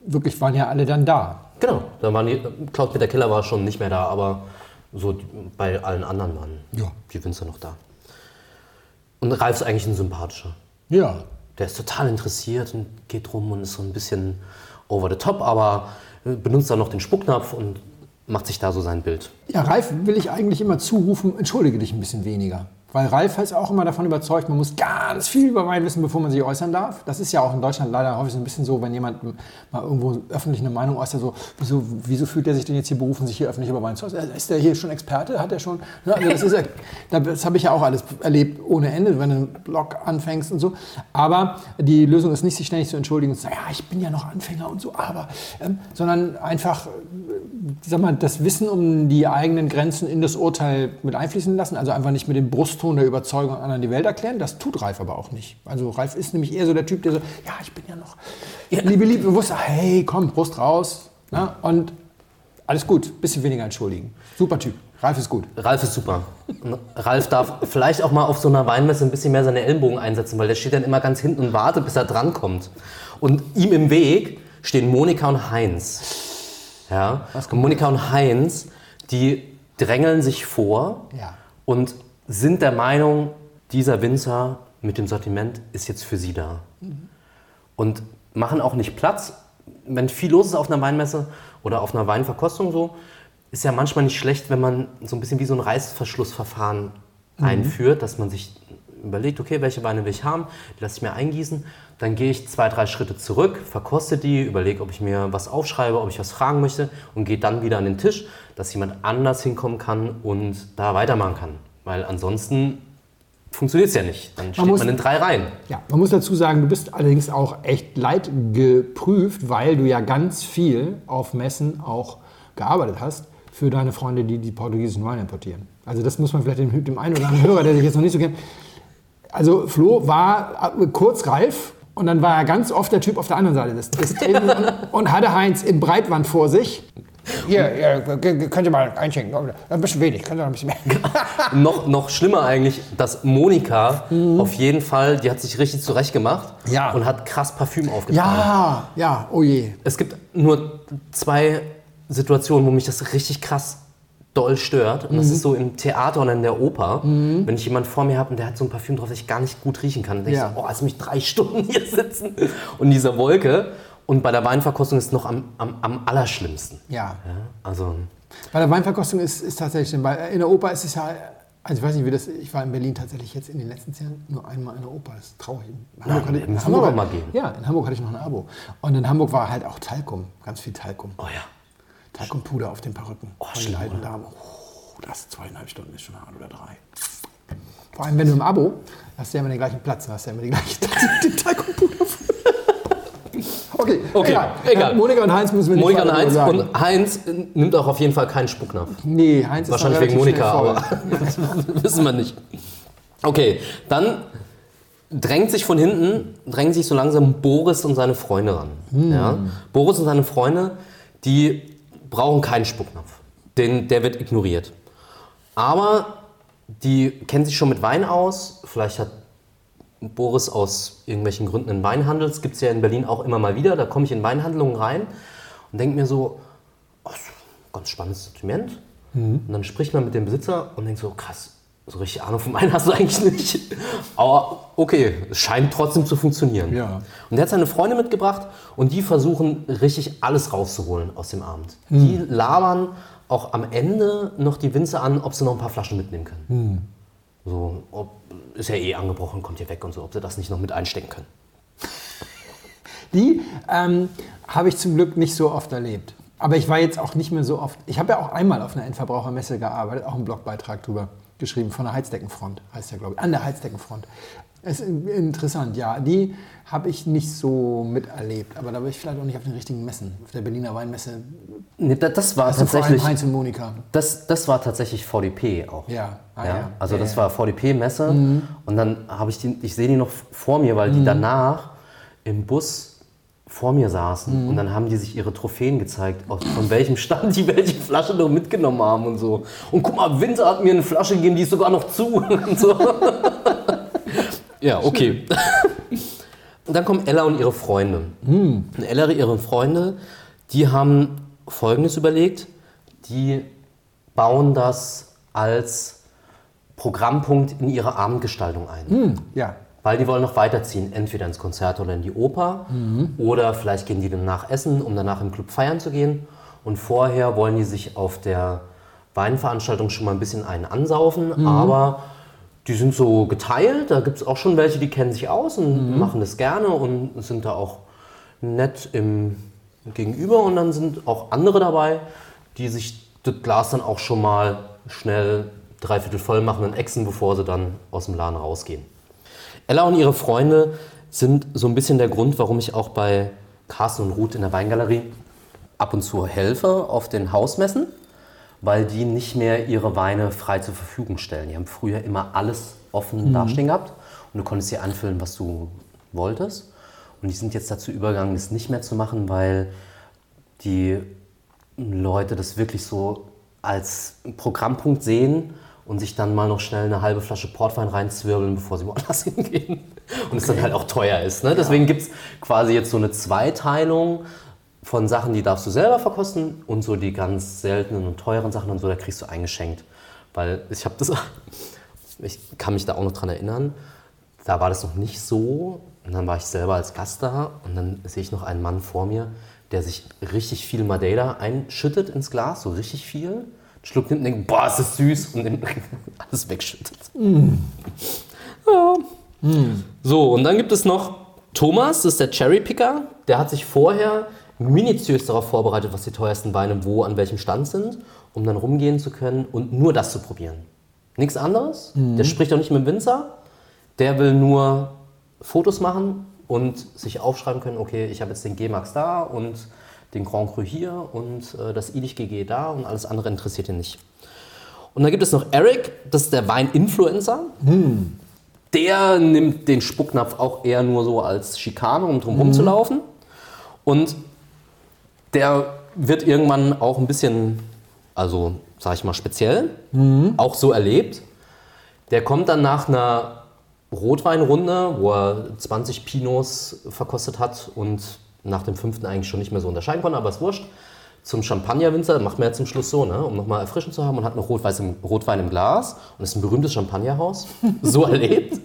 wirklich waren ja alle dann da. Genau, da waren die, Klaus-Peter Keller war schon nicht mehr da, aber so bei allen anderen waren Ja. die Winzer noch da. Und Ralf ist eigentlich ein sympathischer. Ja. Der ist total interessiert und geht rum und ist so ein bisschen over the top, aber äh, benutzt dann noch den Spucknapf und macht sich da so sein Bild. Ja, Ralf will ich eigentlich immer zurufen, entschuldige dich ein bisschen weniger. Weil Ralf ist auch immer davon überzeugt, man muss ganz viel über Wein wissen, bevor man sich äußern darf. Das ist ja auch in Deutschland leider häufig so ein bisschen so, wenn jemand mal irgendwo öffentlich eine Meinung äußert, so, wieso, wieso fühlt er sich denn jetzt hier berufen, sich hier öffentlich über Wein zu äußern? Ist der hier schon Experte? Hat er schon? Ne? Also das ist das habe ich ja auch alles erlebt ohne Ende, wenn du einen Blog anfängst und so. Aber die Lösung ist nicht, sich ständig zu entschuldigen und zu sagen, ja, ich bin ja noch Anfänger und so, aber, ähm, sondern einfach, sag mal, das Wissen um die eigenen Grenzen in das Urteil mit einfließen lassen. Also einfach nicht mit dem Brustton der Überzeugung anderen die Welt erklären. Das tut Ralf aber auch nicht. Also Ralf ist nämlich eher so der Typ, der so, ja, ich bin ja noch, ja, liebe, liebe, bewusst, hey, komm, Brust raus. Ne? Und alles gut, bisschen weniger entschuldigen. Super Typ. Ralf ist gut. Ralf ist super. Ralf darf vielleicht auch mal auf so einer Weinmesse ein bisschen mehr seine Ellenbogen einsetzen, weil der steht dann immer ganz hinten und wartet, bis er drankommt. Und ihm im Weg stehen Monika und Heinz. Ja? Und Monika und Heinz, die drängeln sich vor Ja. und sind der Meinung, dieser Winzer mit dem Sortiment ist jetzt für sie da. Und machen auch nicht Platz. Wenn viel los ist auf einer Weinmesse oder auf einer Weinverkostung so, ist ja manchmal nicht schlecht, wenn man so ein bisschen wie so ein Reißverschlussverfahren einführt, dass man sich überlegt, okay, welche Weine will ich haben, die lasse ich mir eingießen, dann gehe ich zwei, drei Schritte zurück, verkoste die, überlege, ob ich mir was aufschreibe, ob ich was fragen möchte und gehe dann wieder an den Tisch, dass jemand anders hinkommen kann und da weitermachen kann. Weil ansonsten funktioniert es ja nicht. Dann steht muss- man in drei Reihen. Ja, man muss dazu sagen, du bist allerdings auch echt leidgeprüft, weil du ja ganz viel auf Messen auch gearbeitet hast für deine Freunde, die die portugiesischen Weine importieren. Also das muss man vielleicht dem, dem einen oder anderen Hörer, der sich jetzt noch nicht so kennt. Also Flo war äh, kurz Ralf und dann war er ganz oft der Typ auf der anderen Seite des, des Tables und, und hatte Heinz in Breitwand vor sich. Hier, ja, könnt ihr mal einschenken. Ein bisschen wenig, könnt ihr noch ein bisschen mehr. noch, noch schlimmer eigentlich, dass Monika auf jeden Fall, die hat sich richtig zurechtgemacht Ja. und hat krass Parfüm aufgetragen. Ja, ja, oh je. Es gibt nur zwei Situationen, wo mich das richtig krass doll stört. Und das ist so im Theater und in der Oper. Wenn ich jemanden vor mir habe und der hat so ein Parfüm drauf, das ich gar nicht gut riechen kann, dann denke Ja. ich so, oh, lass mich drei Stunden hier sitzen. Und diese Wolke. Und bei der Weinverkostung ist es noch am, am, am allerschlimmsten. Ja. Ja, also, Bei der Weinverkostung ist, ist tatsächlich, bei, in der Oper ist es ja, also ich weiß nicht, wie das, ich war in Berlin tatsächlich jetzt in den letzten zehn Jahren nur einmal in der Oper, das ist traurig. In Hamburg, hatte, ich- müssen wir doch mal gehen. Ja, in Hamburg hatte ich noch ein Abo. Und in Hamburg war halt auch Talkum, ganz viel Talkum. oh ja. Talkumpuder auf den Perücken Oh, schlimm, alten? Damen. Oh, das zweieinhalb Stunden ist schon hart oder drei. Vor allem, wenn du im Abo hast du ja immer den gleichen Platz, hast du ja immer die gleiche Talkumpuder. Okay, Okay, egal. egal. Äh, Monika und Heinz müssen wir nicht Monika und Heinz. sagen. Und Heinz äh, nimmt auch auf jeden Fall keinen Spucknapf. Nee, Heinz ist Wahrscheinlich wegen Monika, aber wissen wir nicht. Okay, dann drängt sich von hinten, drängen sich so langsam Boris und seine Freunde ran. Ja? Boris und seine Freunde, die brauchen keinen Spucknapf. Den, der wird ignoriert. Aber die kennen sich schon mit Wein aus. Vielleicht hat Boris aus irgendwelchen Gründen Weinhandel. Das gibt es ja in Berlin auch immer mal wieder. Da komme ich in Weinhandlungen rein und denke mir so, oh, ganz spannendes Sortiment. Und dann spricht man mit dem Besitzer und denkt so, krass, so richtig Ahnung vom Wein hast du eigentlich nicht. Aber okay, es scheint trotzdem zu funktionieren. Ja. Und er hat seine Freunde mitgebracht und die versuchen richtig alles rauszuholen aus dem Abend. Die labern auch am Ende noch die Winzer an, ob sie noch ein paar Flaschen mitnehmen können. So, ob, ist ja eh angebrochen, kommt hier weg und so, ob sie das nicht noch mit einstecken können. Die ähm, habe ich zum Glück nicht so oft erlebt. Aber ich war jetzt auch nicht mehr so oft. Ich habe ja auch einmal auf einer Endverbrauchermesse gearbeitet, auch einen Blogbeitrag drüber geschrieben, von der Heizdeckenfront, heißt ja, glaube ich. An der Heizdeckenfront. Es ist interessant, ja. Die habe ich nicht so miterlebt. Aber da war ich vielleicht auch nicht auf den richtigen Messen. Auf der Berliner Weinmesse. Nee, da- das war Also vor allem tatsächlich. Heinz und Monika. Das, das war tatsächlich VDP auch. Ja, ah, ja. ja. Also Ja, das ja. war VDP-Messe und dann habe ich die, ich sehe die noch vor mir, weil die danach im Bus vor mir saßen und dann haben die sich ihre Trophäen gezeigt, von welchem Stand die welche Flasche noch mitgenommen haben und so. Und guck mal, Winter hat mir eine Flasche gegeben, die ist sogar noch zu und so. Ja, okay. Und dann kommen Ella und ihre Freunde. Und Ella und ihre Freunde, die haben Folgendes überlegt. Die bauen das als Programmpunkt in ihre Abendgestaltung ein. Ja. Weil die wollen noch weiterziehen, entweder ins Konzert oder in die Oper. Oder vielleicht gehen die danach essen, um danach im Club feiern zu gehen. Und vorher wollen die sich auf der Weinveranstaltung schon mal ein bisschen einen ansaufen. Aber die sind so geteilt. Da gibt es auch schon welche, die kennen sich aus und machen das gerne und sind da auch nett im Gegenüber. Und dann sind auch andere dabei, die sich das Glas dann auch schon mal schnell dreiviertel voll machen und exen, bevor sie dann aus dem Laden rausgehen. Ella und ihre Freunde sind so ein bisschen der Grund, warum ich auch bei Carsten und Ruth in der Weingalerie ab und zu helfe auf den Hausmessen, weil die nicht mehr ihre Weine frei zur Verfügung stellen. Die haben früher immer alles offen dastehen gehabt und du konntest dir anfüllen, was du wolltest. Und die sind jetzt dazu übergegangen, das nicht mehr zu machen, weil die Leute das wirklich so als Programmpunkt sehen und sich dann mal noch schnell eine halbe Flasche Portwein reinzwirbeln, bevor sie woanders hingehen. Und es dann halt auch teuer ist. Ne? Deswegen gibt es quasi jetzt so eine Zweiteilung von Sachen, die darfst du selber verkosten und so die ganz seltenen und teuren Sachen und so, da kriegst du eingeschenkt. Weil ich habe das, ich kann mich da auch noch dran erinnern, da war das noch nicht so. Und dann war ich selber als Gast da und dann sehe ich noch einen Mann vor mir, der sich richtig viel Madeira einschüttet ins Glas, so richtig viel. Einen Schluck nimmt und denkt, boah, ist das süß und dann alles wegschüttet. Ja. So, und dann gibt es noch Thomas, das ist der Cherrypicker. Der hat sich vorher minutiös darauf vorbereitet, was die teuersten Weine wo an welchem Stand sind, um dann rumgehen zu können und nur das zu probieren. Nichts anderes. Der spricht auch nicht mit dem Winzer. Der will nur Fotos machen und sich aufschreiben können, okay, ich habe jetzt den G-Max da und den Grand Cru hier und äh, das Ilich GG da und alles andere interessiert ihn nicht. Und dann gibt es noch Eric, das ist der Wein-Influencer. Der nimmt den Spucknapf auch eher nur so als Schikane, um drum rumzulaufen. Und der wird irgendwann auch ein bisschen, also sag ich mal speziell, auch so erlebt. Der kommt dann nach einer Rotweinrunde, wo er 20 Pinots verkostet hat und nach dem fünften eigentlich schon nicht mehr so unterscheiden konnte, aber ist wurscht. Zum Champagnerwinzer, macht man ja zum Schluss so, ne, um nochmal erfrischend zu haben und hat noch Rotwein im, Rotwein im Glas und ist ein berühmtes Champagnerhaus, so erlebt.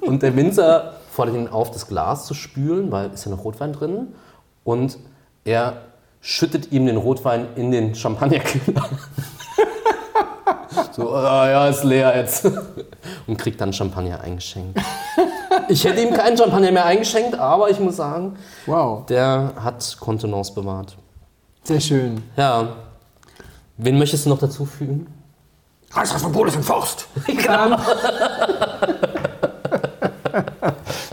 Und der Winzer fordert ihn auf, das Glas zu spülen, weil ist ja noch Rotwein drin und er schüttet ihm den Rotwein in den Champagnerkühler. so, ah, ja, ist leer jetzt. Und kriegt dann Champagner eingeschenkt. Ich hätte ihm keinen Champagner mehr eingeschenkt, aber ich muss sagen, Wow, der hat Kontenance bewahrt. sehr schön. Ja. Wen möchtest du noch dazu fügen? Reichsrat von Bodes und Forst.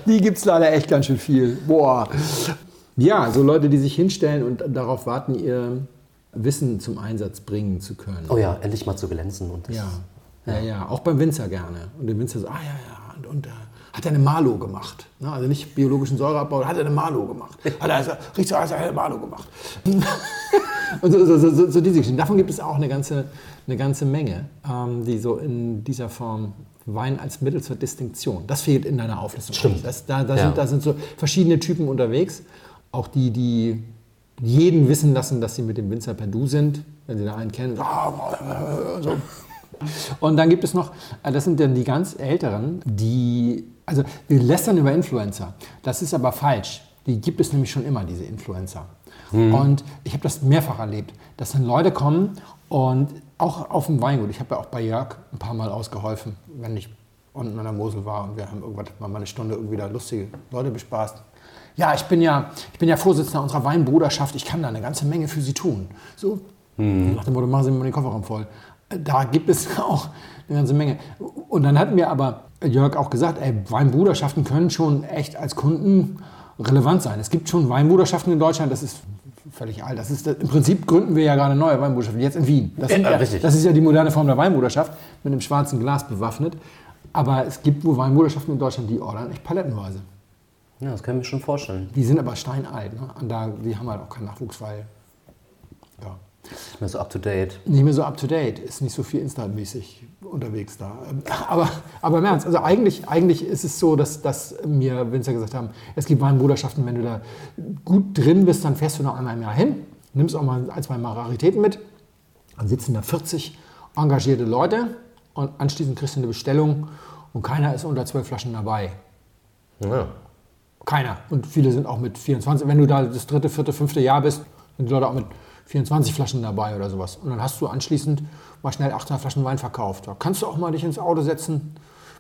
Die gibt es leider echt ganz schön viel. Boah. Ja, so Leute, die sich hinstellen und darauf warten, ihr Wissen zum Einsatz bringen zu können. Oh ja, endlich mal zu glänzen. Und das Ja, ja, ja, auch beim Winzer gerne. Und der Winzer so, ah ja, ja, und, und äh, hat er eine Malo gemacht. Ne? Also nicht biologischen Säureabbau, hat er eine Malo gemacht. Hat er, also, riecht so, als hätte er eine Malo gemacht. und so, so, so, so, so diese Geschichten. Davon gibt es auch eine ganze, eine ganze Menge, ähm, die so in dieser Form Wein als Mittel zur Distinktion. Das fehlt in deiner Auflistung. Stimmt. Das, da, da, Ja. sind, da sind so verschiedene Typen unterwegs. Auch die, die jeden wissen lassen, dass sie mit dem Winzer per Du sind. Wenn sie da einen kennen, so. Und dann gibt es noch, äh, das sind dann die ganz Älteren, die, also wir lästern über Influencer. Das ist aber falsch. Die gibt es nämlich schon immer, diese Influencer. Und ich habe das mehrfach erlebt, dass dann Leute kommen und auch auf dem Weingut, ich habe ja auch bei Jörg ein paar Mal ausgeholfen, wenn ich unten an der Mosel war und wir haben irgendwann mal eine Stunde irgendwie da lustige Leute bespaßt. Ja, ich bin ja, ich bin ja Vorsitzender unserer Weinbruderschaft, ich kann da eine ganze Menge für Sie tun. So, nach dem Motto, machen Sie mir mal den Kofferraum voll. Da gibt es auch eine ganze Menge. Und dann hat mir aber Jörg auch gesagt, ey, Weinbruderschaften können schon echt als Kunden relevant sein. Es gibt schon Weinbruderschaften in Deutschland, das ist völlig alt. Das ist, Im Prinzip gründen wir ja gerade neue Weinbruderschaften, jetzt in Wien. Das, Ja, ja, richtig. das ist ja die moderne Form der Weinbruderschaft, mit einem schwarzen Glas bewaffnet. Aber es gibt wohl Weinbruderschaften in Deutschland, die ordern echt palettenweise. Ja, das können wir schon vorstellen. Die sind aber steinalt. Ne? Und da, die haben halt auch keinen Nachwuchs, weil ja, Nicht mehr so up to date. nicht mehr so up to date, ist nicht so viel Insta-mäßig unterwegs da. Aber, aber im Ernst, also eigentlich, eigentlich ist es so, dass, dass mir Winzer gesagt haben, es gibt Weinbruderschaften, wenn du da gut drin bist, dann fährst du noch einmal im Jahr hin, nimmst auch mal ein, zwei Mal Raritäten mit, dann sitzen da 40 engagierte Leute und anschließend kriegst du eine Bestellung und keiner ist unter zwölf Flaschen dabei. Ja. Keiner. Und viele sind auch mit 24. Wenn du da das dritte, vierte, fünfte Jahr bist, sind die Leute auch mit 24 Flaschen dabei oder sowas. Und dann hast du anschließend mal schnell 800 Flaschen Wein verkauft. Da kannst du auch mal dich ins Auto setzen,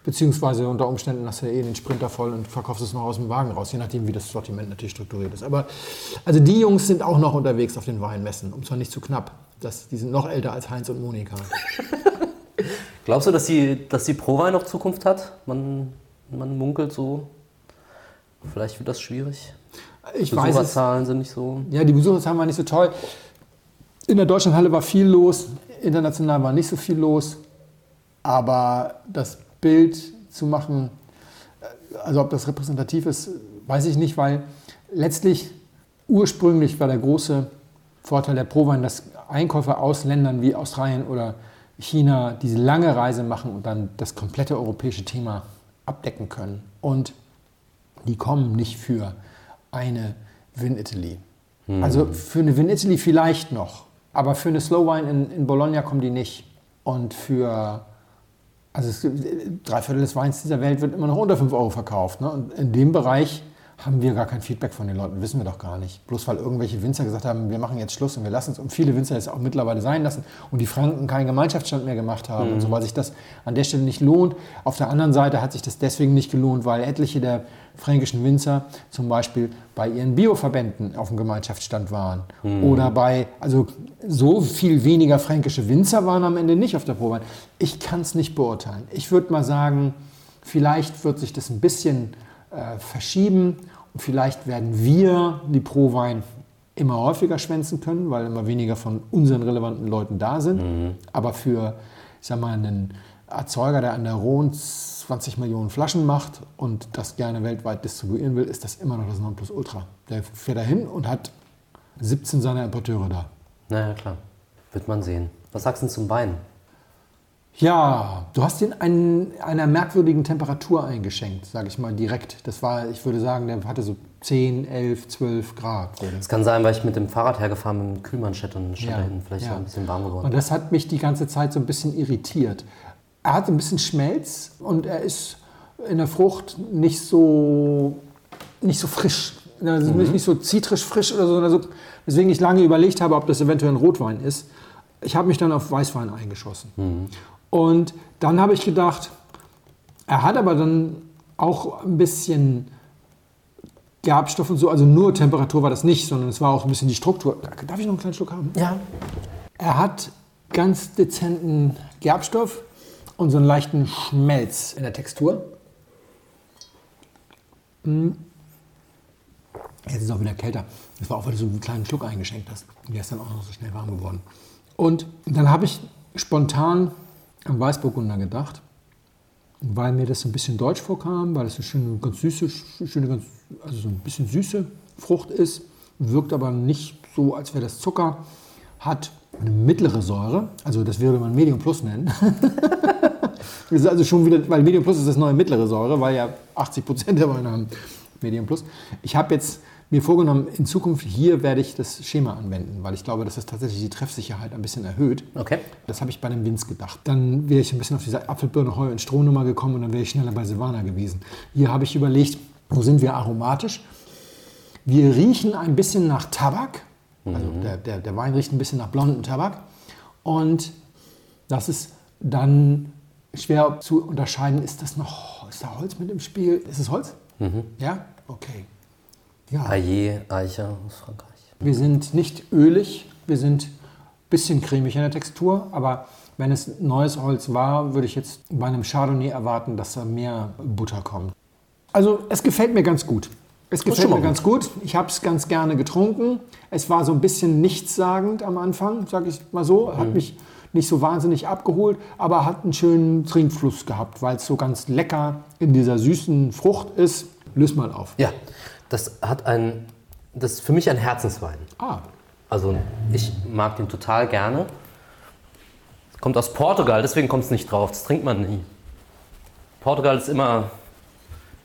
Beziehungsweise unter Umständen hast du ja eh den Sprinter voll und verkaufst es noch aus dem Wagen raus, je nachdem, wie das Sortiment natürlich strukturiert ist. Aber also die Jungs sind auch noch unterwegs auf den Weinmessen, und zwar nicht zu knapp. Das, die sind noch älter als Heinz und Monika. Glaubst du, dass die, dass die Prowein noch Zukunft hat? Man, man munkelt so. Vielleicht wird das schwierig. Ich weiß es. Besucherzahlen sind nicht so. Ja, die Besucherzahlen waren nicht so toll. In der Deutschlandhalle war viel los, international war nicht so viel los. Aber das Bild zu machen, äh, also ob das repräsentativ ist, weiß ich nicht, weil letztlich ursprünglich war der große Vorteil der Prowein, dass Einkäufer aus Ländern wie Australien oder China diese lange Reise machen und dann das komplette europäische Thema abdecken können. Und die kommen nicht für eine Win Italy. Also für eine Win Italy vielleicht noch, aber für eine Slow Wine in, in Bologna kommen die nicht. Und für, also es gibt, drei Viertel des Weins dieser Welt wird immer noch unter 5 Euro verkauft. Ne? Und in dem Bereich haben wir gar kein Feedback von den Leuten, wissen wir doch gar nicht. Bloß weil irgendwelche Winzer gesagt haben, wir machen jetzt Schluss und wir lassen es, und viele Winzer es auch mittlerweile sein lassen und die Franken keinen Gemeinschaftsstand mehr gemacht haben und so, weil sich das an der Stelle nicht lohnt. Auf der anderen Seite hat sich das deswegen nicht gelohnt, weil etliche der fränkischen Winzer zum Beispiel bei ihren Bioverbänden auf dem Gemeinschaftsstand waren. Oder bei, also so viel weniger fränkische Winzer waren am Ende nicht auf der Probe. Ich kann es nicht beurteilen. Ich würde mal sagen, vielleicht wird sich das ein bisschen äh, verschieben und vielleicht werden wir die Prowein immer häufiger schwänzen können, weil immer weniger von unseren relevanten Leuten da sind. Aber für, ich sag mal, einen Erzeuger, der an der Rhone 20 Millionen Flaschen macht und das gerne weltweit distribuieren will, ist das immer noch das Nonplusultra. Der fährt dahin und hat 17 seiner Importeure da. Naja, klar. Wird man sehen. Was sagst du denn zum Wein? Ja, du hast ihn einen, einer merkwürdigen Temperatur eingeschenkt, sage ich mal direkt. Das war, ich würde sagen, der hatte so 10, 11, 12 Grad. Das kann sein, weil ich mit dem Fahrrad hergefahren bin, mit dem Kühlmannschatt und stand Ja, hinten. Vielleicht ja. ein bisschen warm geworden. Und das hat mich die ganze Zeit so ein bisschen irritiert. Er hat ein bisschen Schmelz und er ist in der Frucht nicht so, nicht so frisch. Also nicht- nicht so zitrisch frisch oder so, sondern so. Weswegen ich lange überlegt habe, ob das eventuell ein Rotwein ist. Ich habe mich dann auf Weißwein eingeschossen. Und dann habe ich gedacht, er hat aber dann auch ein bisschen Gerbstoff und so, also nur Temperatur war das nicht, sondern es war auch ein bisschen die Struktur. Darf ich noch einen kleinen Schluck haben? Ja. Er hat ganz dezenten Gerbstoff und so einen leichten Schmelz in der Textur. Mm. Jetzt ist es auch wieder kälter. Das war auch, weil du so einen kleinen Schluck eingeschenkt hast. Der ist dann auch noch so schnell warm geworden. Und dann habe ich spontan an Weißburgunder gedacht, weil mir das ein bisschen deutsch vorkam, weil es eine schöne, ganz süße, schöne, ganz, also so ein bisschen süße Frucht ist, wirkt aber nicht so, als wäre das Zucker, hat eine mittlere Säure, also das würde man Medium Plus nennen. Das ist also schon wieder, weil Medium Plus ist das neue mittlere Säure, weil ja 80 Prozent der Weine haben Medium Plus. Ich habe jetzt mir vorgenommen, in Zukunft hier werde ich das Schema anwenden, weil ich glaube, dass das tatsächlich die Treffsicherheit ein bisschen erhöht. Okay. Das habe ich bei dem Winz gedacht. Dann wäre ich ein bisschen auf diese Apfelbirne, Heu und Strohnummer gekommen und dann wäre ich schneller bei Silvaner gewesen. Hier habe ich überlegt, wo sind wir aromatisch? Wir riechen ein bisschen nach Tabak. Also der, der, der Wein riecht ein bisschen nach blonden Tabak. Und das ist dann schwer zu unterscheiden, ist das noch, ist da Holz mit im Spiel? Ist es Holz? Ja? Okay. Ja. Ayer, Eicher aus Frankreich. Wir sind nicht ölig, wir sind ein bisschen cremig in der Textur, aber wenn es neues Holz war, würde ich jetzt bei einem Chardonnay erwarten, dass da mehr Butter kommt. Also es gefällt mir ganz gut. Es gefällt mir ganz gut. Ich habe es ganz gerne getrunken. Es war so ein bisschen nichtssagend am Anfang, sage ich mal so. Hat mich nicht so wahnsinnig abgeholt, aber hat einen schönen Trinkfluss gehabt, weil es so ganz lecker in dieser süßen Frucht ist. Löst mal auf. Ja, das hat ein, das ist für mich ein Herzenswein. Ah, Also ich mag den total gerne. Kommt aus Portugal, deswegen kommt es nicht drauf. Das trinkt man nie. Portugal ist immer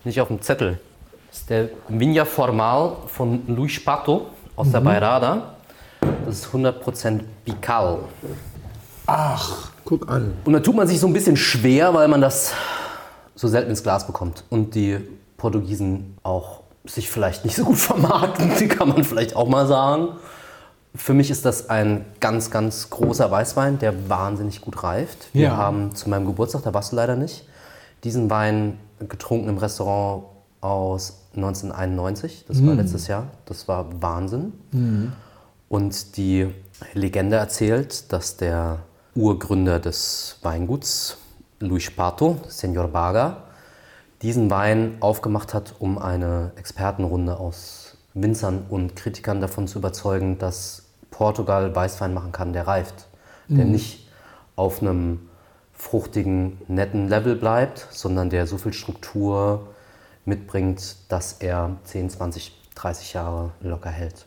nicht auf dem Zettel. Das ist der Vinha Formal von Luis Pato aus der Bairrada. Das ist 100% Bical. ach, guck an. Und da tut man sich so ein bisschen schwer, weil man das so selten ins Glas bekommt. Und die Portugiesen auch sich vielleicht nicht so gut vermarkten, die kann man vielleicht auch mal sagen. Für mich ist das ein ganz, ganz großer Weißwein, der wahnsinnig gut reift. Wir Ja. haben zu meinem Geburtstag, da warst du leider nicht, diesen Wein getrunken im Restaurant aus 1991. Das war letztes Jahr. Das war Wahnsinn. Und die Legende erzählt, dass der Urgründer des Weinguts, Luis Pato, Senor Baga, diesen Wein aufgemacht hat, um eine Expertenrunde aus Winzern und Kritikern davon zu überzeugen, dass Portugal Weißwein machen kann, der reift, der nicht auf einem fruchtigen, netten Level bleibt, sondern der so viel Struktur mitbringt, dass er 10, 20, 30 Jahre locker hält.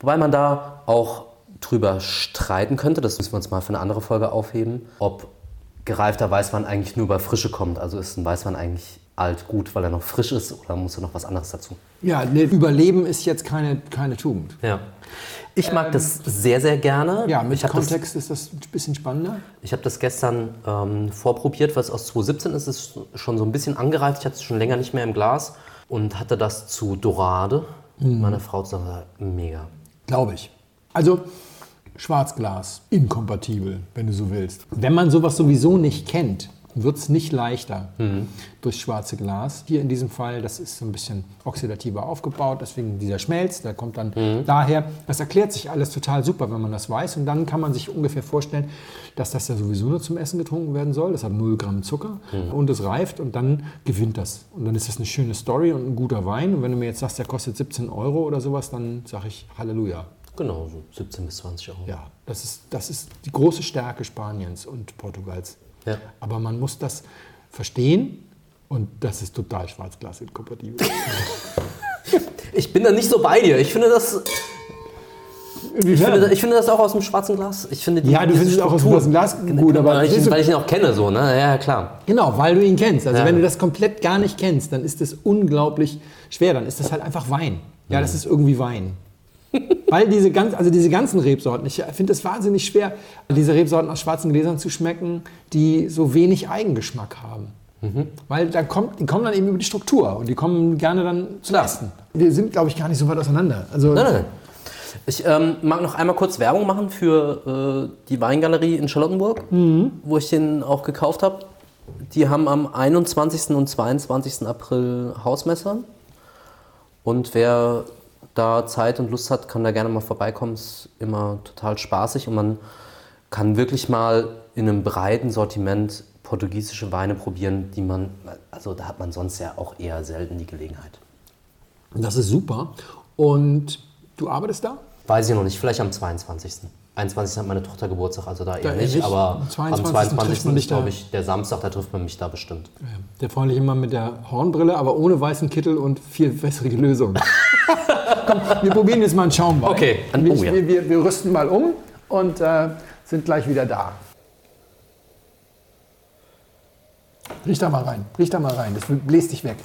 Wobei man da auch drüber streiten könnte, das müssen wir uns mal für eine andere Folge aufheben, ob gereifter Weißwein eigentlich nur bei Frische kommt. Also ist ein Weißwein eigentlich alt gut, weil er noch frisch ist oder muss da noch was anderes dazu? Ja, ne, Überleben ist jetzt keine, keine Tugend. Ja. Ich mag das sehr, sehr gerne. Ja, mit ich habe das, Kontext ist das ein bisschen spannender. ich hab das gestern ähm, vorprobiert, was aus 2017 ist. Es ist schon so ein bisschen angereift. Ich hatte es schon länger nicht mehr im Glas und hatte das zu Dorade. Meine Frau sagt, mega. Glaube ich. Also Schwarzglas, inkompatibel, wenn du so willst. Wenn man sowas sowieso nicht kennt, wird es nicht leichter durchs schwarze Glas. Hier in diesem Fall, das ist so ein bisschen oxidativer aufgebaut, deswegen dieser Schmelz, der kommt dann daher. Das erklärt sich alles total super, wenn man das weiß. Und dann kann man sich ungefähr vorstellen, dass das ja sowieso nur zum Essen getrunken werden soll. Das hat 0 Gramm Zucker und es reift und dann gewinnt das. Und dann ist das eine schöne Story und ein guter Wein. Und wenn du mir jetzt sagst, der kostet 17 Euro oder sowas, dann sage ich Halleluja. Genau, so 17 bis 20 Euro. Ja, das ist, das ist die große Stärke Spaniens und Portugals. Ja. Aber man muss das verstehen und das ist total schwarzglas inkompatibel. Ich bin da nicht so bei dir. Ich finde das, ich finde, ich finde das auch aus dem schwarzen Glas. Ich finde die, ja, du findest es auch aus dem schwarzen Glas gut, aber weil, ich, weil ich ihn auch kenne, so, ne? Ja, klar. Genau, weil du ihn kennst. Also Ja. wenn du das komplett gar nicht kennst, dann ist das unglaublich schwer. Dann ist das halt einfach Wein. Ja, das ist irgendwie Wein. Weil diese, ganz, also diese ganzen Rebsorten, ich finde es wahnsinnig schwer, diese Rebsorten aus schwarzen Gläsern zu schmecken, die so wenig Eigengeschmack haben. Weil da kommt, die kommen dann eben über die Struktur und die kommen gerne dann zum Essen. Wir sind, glaube ich, gar nicht so weit auseinander. Also, Nein, nein, nein. Ich ähm, mag noch einmal kurz Werbung machen für äh, die Weingalerie in Charlottenburg, wo ich den auch gekauft habe. Die haben am 21. und 22. April Hausmesse. Und wer da Zeit und Lust hat, kann da gerne mal vorbeikommen. Ist immer total spaßig und man kann wirklich mal in einem breiten Sortiment portugiesische Weine probieren, die man, also da hat man sonst ja auch eher selten die Gelegenheit. das ist super. Und du arbeitest da? Weiß ich noch nicht, vielleicht am 22. 21. hat meine Tochter Geburtstag, also da eher Da nicht, nicht. aber Am 22. am trifft 22. man dich ist, glaube ich, der Samstag, da trifft man mich da bestimmt. Der freundliche Mann mit der Hornbrille, aber ohne weißen Kittel und viel wässrige Lösung. Komm, wir probieren jetzt mal einen Schaumwein. Okay, dann- wir, oh ja. wir, wir, wir rüsten mal um und äh, sind gleich wieder da. Riech da mal rein, riech da mal rein, das bläst dich weg.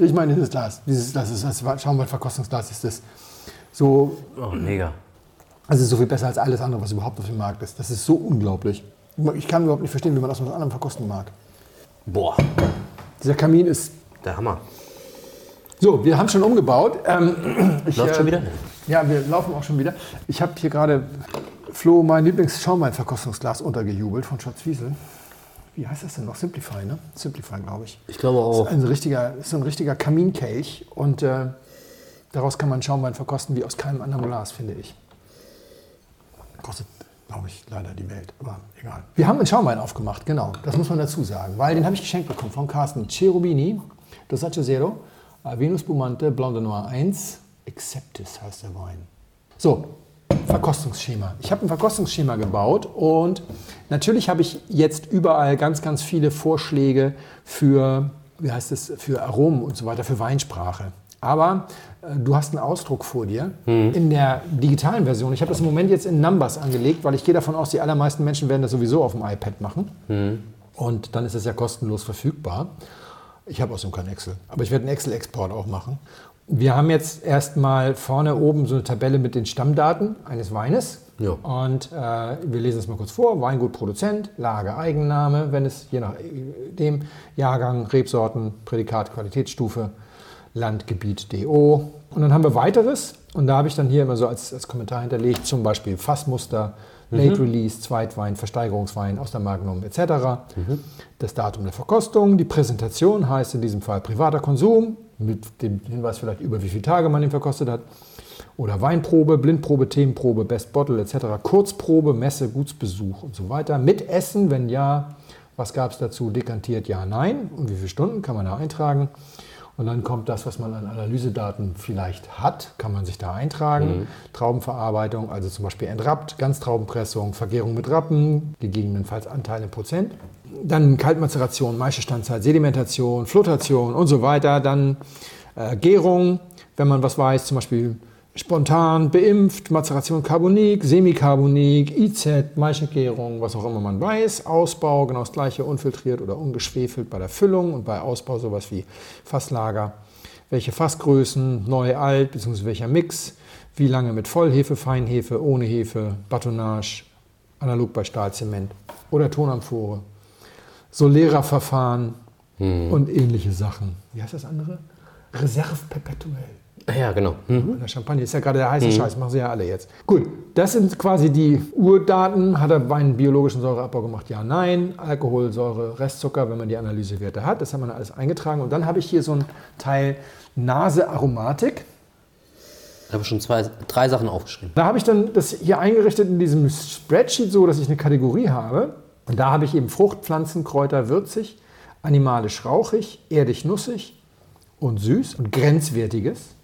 Riech mal in dieses Glas. Dieses Glas ist das Schaumwein-Verkostungsglas ist das so Oh, mega. also so viel besser als alles andere, was überhaupt auf dem Markt ist. Das ist so unglaublich. Ich kann überhaupt nicht verstehen, wie man das mit was anderem verkosten mag. Boah, Dieser Kamin ist der Hammer. So, wir haben schon umgebaut. Ähm, ich, Läuft schon wieder? Ja, wir laufen auch schon wieder. Ich habe hier gerade Flo mein Lieblings-Schaumwein-Verkostungsglas untergejubelt von Schatz Wiesel. Wie heißt das denn noch? Simplify, ne? Simplify, glaube ich. Ich glaube Das auch. ist ein richtiger, ist so ein richtiger Kaminkelch und äh, daraus kann man Schaumwein verkosten wie aus keinem anderen Glas, finde ich. Kostet, glaube ich, leider die Welt, aber egal. Wir haben einen Schaumwein aufgemacht, genau, das muss man dazu sagen, weil den habe ich geschenkt bekommen von Carsten Cherubini, Dosaccio Zero, äh, Venus Bumante, Blanc de Noir 1, Acceptis heißt der Wein. So, Verkostungsschema. Ich habe ein Verkostungsschema gebaut und natürlich habe ich jetzt überall ganz, ganz viele Vorschläge für, wie heißt es, für Aromen und so weiter, für Weinsprache. Aber äh, du hast einen Ausdruck vor dir in der digitalen Version. Ich habe das im Moment jetzt in Numbers angelegt, weil ich gehe davon aus, die allermeisten Menschen werden das sowieso auf dem iPad machen. Und dann ist es ja kostenlos verfügbar. Ich habe außerdem kein Excel, aber ich werde einen Excel-Export auch machen. Wir haben jetzt erstmal vorne oben so eine Tabelle mit den Stammdaten eines Weines. Ja. Und äh, wir lesen es mal kurz vor. Weingut, Produzent, Lage, Eigenname, wenn es je nach dem Jahrgang, Rebsorten, Prädikat, Qualitätsstufe, Landgebiet DO. Und dann haben wir weiteres. Und da habe ich dann hier immer so als, als Kommentar hinterlegt, zum Beispiel Fassmuster, Late Release, Zweitwein, Versteigerungswein aus der Magnum etc. Das Datum der Verkostung, die Präsentation heißt in diesem Fall privater Konsum, mit dem Hinweis vielleicht über wie viele Tage man ihn verkostet hat. Oder Weinprobe, Blindprobe, Themenprobe, Best Bottle etc. Kurzprobe, Messe, Gutsbesuch und so weiter. Mit Essen, wenn ja, was gab es dazu? Dekantiert, ja, nein. Und wie viele Stunden kann man da eintragen? Und dann kommt das, was man an Analysedaten vielleicht hat, kann man sich da eintragen. Traubenverarbeitung, also zum Beispiel Entrappt, Ganztraubenpressung, Vergärung mit Rappen, gegebenenfalls Anteil in Prozent. Dann Kaltmazeration, Maischestandzeit, Sedimentation, Flotation und so weiter. Dann äh, Gärung, wenn man was weiß, zum Beispiel spontan, beimpft, Mazeration Carbonik, Semicarbonik, IZ, Maischegärung, was auch immer man weiß, Ausbau, genau das gleiche, unfiltriert oder ungeschwefelt bei der Füllung und bei Ausbau sowas wie Fasslager. Welche Fassgrößen, neu, alt, beziehungsweise welcher Mix, wie lange mit Vollhefe, Feinhefe, ohne Hefe, Batonnage, analog bei Stahlzement oder Tonamphore, Solera-Verfahren und ähnliche Sachen. Wie heißt das andere? Reserve perpetuell. Ja, genau. Mhm. Der Champagner ist ja gerade der heiße Scheiß, machen sie ja alle jetzt. Gut, das sind quasi die Urdaten. Hat er Wein biologischen Säureabbau gemacht? Ja, nein. Alkohol, Säure, Restzucker, wenn man die Analysewerte hat. Das haben wir alles eingetragen. Und dann habe ich hier so ein Teil Nase Aromatik. Ich habe schon zwei, drei Sachen aufgeschrieben. Da habe ich dann das hier eingerichtet in diesem Spreadsheet so, dass ich eine Kategorie habe. Und da habe ich eben Frucht, Pflanzen, Kräuter, würzig, animalisch rauchig, erdig nussig und süß und grenzwertiges.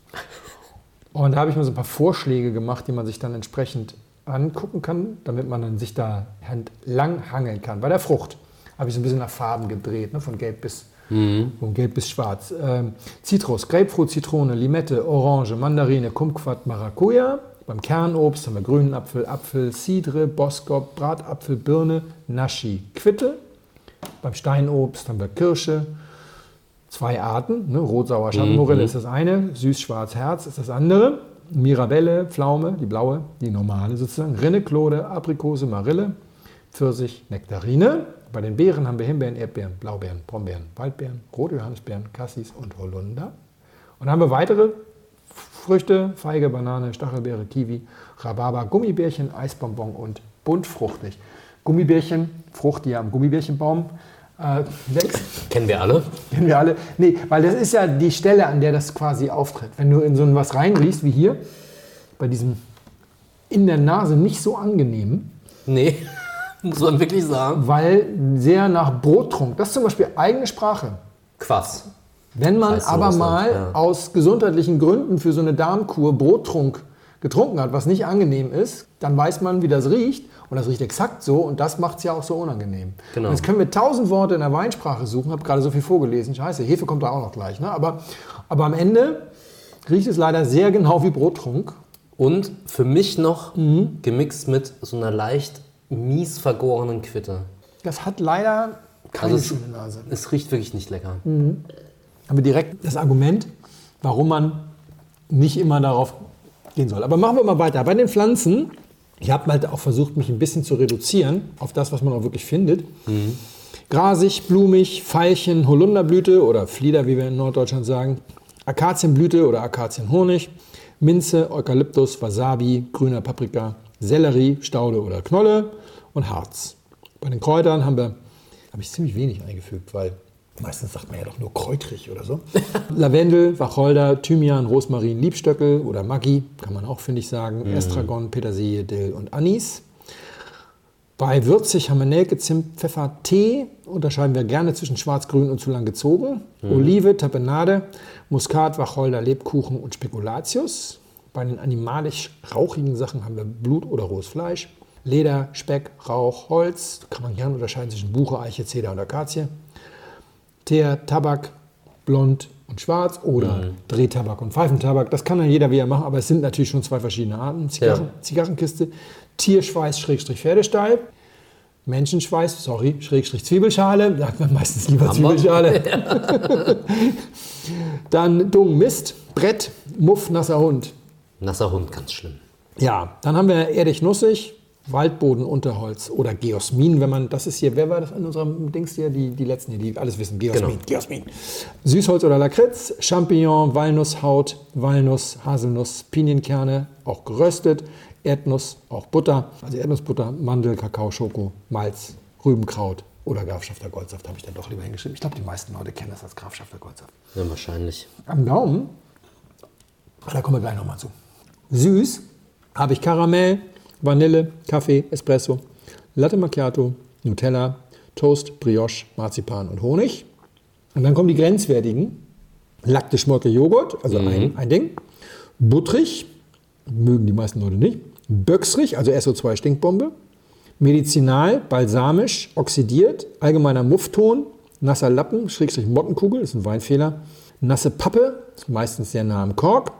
Und da habe ich mir so ein paar Vorschläge gemacht, die man sich dann entsprechend angucken kann, damit man dann sich da entlang hangeln kann. Bei der Frucht habe ich so ein bisschen nach Farben gedreht, ne? von gelb bis, von gelb bis schwarz. Ähm, Zitrus, Grapefruit, Zitrone, Limette, Orange, Mandarine, Kumquat, Maracuja. Beim Kernobst haben wir grünen Apfel, Apfel, Cidre, Boskop, Bratapfel, Birne, Naschi, Quitte. Beim Steinobst haben wir Kirsche, zwei Arten. Ne? Rot-sauer Schattenmorelle ist das eine, süß-schwarz-herz ist das andere. Mirabelle, Pflaume, die blaue, die normale sozusagen. Rinne, Klode, Aprikose, Marille, Pfirsich, Nektarine. Bei den Beeren haben wir Himbeeren, Erdbeeren, Blaubeeren, Brombeeren, Waldbeeren, rote Johannisbeeren, Cassis und Holunder. Und dann haben wir weitere Früchte, Feige, Banane, Stachelbeere, Kiwi, Rhabarber, Gummibärchen, Eisbonbon und buntfruchtig. Gummibärchen, Frucht, die ja am Gummibärchenbaum äh. Kennen wir alle. Kennen wir alle. Nee, weil das ist ja die Stelle, an der das quasi auftritt. Wenn du in so ein was reinriechst, wie hier, bei diesem in der Nase nicht so angenehm, Nee, muss man wirklich sagen. weil sehr nach Brottrunk. Das ist zum Beispiel eigene Sprache. Quass. Wenn man aber mal ja. aus gesundheitlichen Gründen für so eine Darmkur Brottrunk getrunken hat, was nicht angenehm ist, dann weiß man, wie das riecht. Und das riecht exakt so und das macht es ja auch so unangenehm. Genau. Und jetzt können wir tausend Worte in der Weinsprache suchen, habe gerade so viel vorgelesen. Scheiße, Hefe kommt da auch noch gleich. Ne? Aber, aber am Ende riecht es leider sehr genau wie Brottrunk. Und für mich noch Mhm. gemixt mit so einer leicht mies vergorenen Quitte. Das hat leider keine Also es- schöne Nase. Es riecht wirklich nicht lecker. haben wir direkt das Argument, warum man nicht immer darauf gehen soll. Aber machen wir mal weiter. Bei den Pflanzen, ich habe halt auch versucht, mich ein bisschen zu reduzieren auf das, was man auch wirklich findet. Grasig, blumig, Veilchen, Holunderblüte oder Flieder, wie wir in Norddeutschland sagen, Akazienblüte oder Akazienhonig, Minze, Eukalyptus, Wasabi, grüner Paprika, Sellerie, Staude oder Knolle und Harz. Bei den Kräutern haben wir, habe ich ziemlich wenig eingefügt, weil meistens sagt man ja doch nur kräutrig oder so. Lavendel, Wacholder, Thymian, Rosmarin, Liebstöckel oder Maggi, kann man auch, finde ich, sagen. Estragon, Petersilie, Dill und Anis. Bei würzig haben wir Nelke, Zimt, Pfeffer, Tee. Unterscheiden wir gerne zwischen schwarz-grün und zu lang gezogen. Olive, Tapenade, Muskat, Wacholder, Lebkuchen und Spekulatius. Bei den animalisch rauchigen Sachen haben wir Blut oder rohes Fleisch. Leder, Speck, Rauch, Holz. Kann man gerne unterscheiden zwischen Buche, Eiche, Zeder und Akazie. Teer, Tabak, blond und schwarz oder Drehtabak und Pfeifentabak. Das kann dann jeder wie er machen, aber es sind natürlich schon zwei verschiedene Arten. Zigarren, Zigarrenkiste, Tierschweiß, Schrägstrich Pferdestall, Menschenschweiß, sorry, Schrägstrich Zwiebelschale, sagt man meistens lieber wir. Zwiebelschale. Dann Dung, Mist, Brett, Muff, nasser Hund. Nasser Hund, ganz schlimm. Ja, dann haben wir erdig nussig, Waldbodenunterholz oder Geosmin, wenn man, das ist hier, wer war das in unserem Dings hier, die, die letzten hier, die alles wissen, Geosmin, Genau. Geosmin. Süßholz oder Lakritz, Champignon, Walnusshaut, Walnuss, Haselnuss, Pinienkerne, auch geröstet, Erdnuss, auch Butter, also Erdnussbutter, Mandel, Kakao, Schoko, Malz, Rübenkraut oder Grafschafter Goldsaft habe ich dann doch lieber hingeschrieben. Ich glaube, die meisten Leute kennen das als Grafschafter Goldsaft. Ja, wahrscheinlich. Am Gaumen, da kommen wir gleich nochmal zu. Süß habe ich Karamell, Vanille, Kaffee, Espresso, Latte Macchiato, Nutella, Toast, Brioche, Marzipan und Honig. Und dann kommen die grenzwertigen. Laktischmolke Joghurt, also ein, ein Ding. Buttrig, mögen die meisten Leute nicht. Böcksrig, also SO2 Stinkbombe. Medizinal, balsamisch, oxidiert, allgemeiner Muffton, nasser Lappen, Schrägstrich Mottenkugel, ist ein Weinfehler. Nasse Pappe, ist meistens sehr nah am Kork.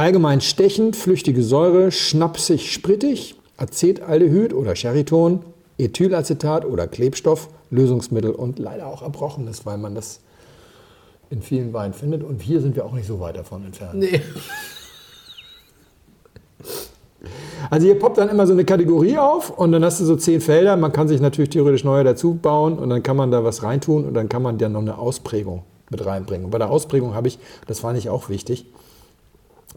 Allgemein stechend, flüchtige Säure, schnapsig, sprittig, Acetaldehyd oder Cheriton, Ethylacetat oder Klebstoff, Lösungsmittel und leider auch Erbrochenes, weil man das in vielen Weinen findet. Und hier sind wir auch nicht so weit davon entfernt. Nee. Also hier poppt dann immer so eine Kategorie auf und dann hast du so zehn Felder. Man kann sich natürlich theoretisch neue dazu bauen und dann kann man da was reintun und dann kann man dann noch eine Ausprägung mit reinbringen. Und bei der Ausprägung habe ich, das fand ich auch wichtig,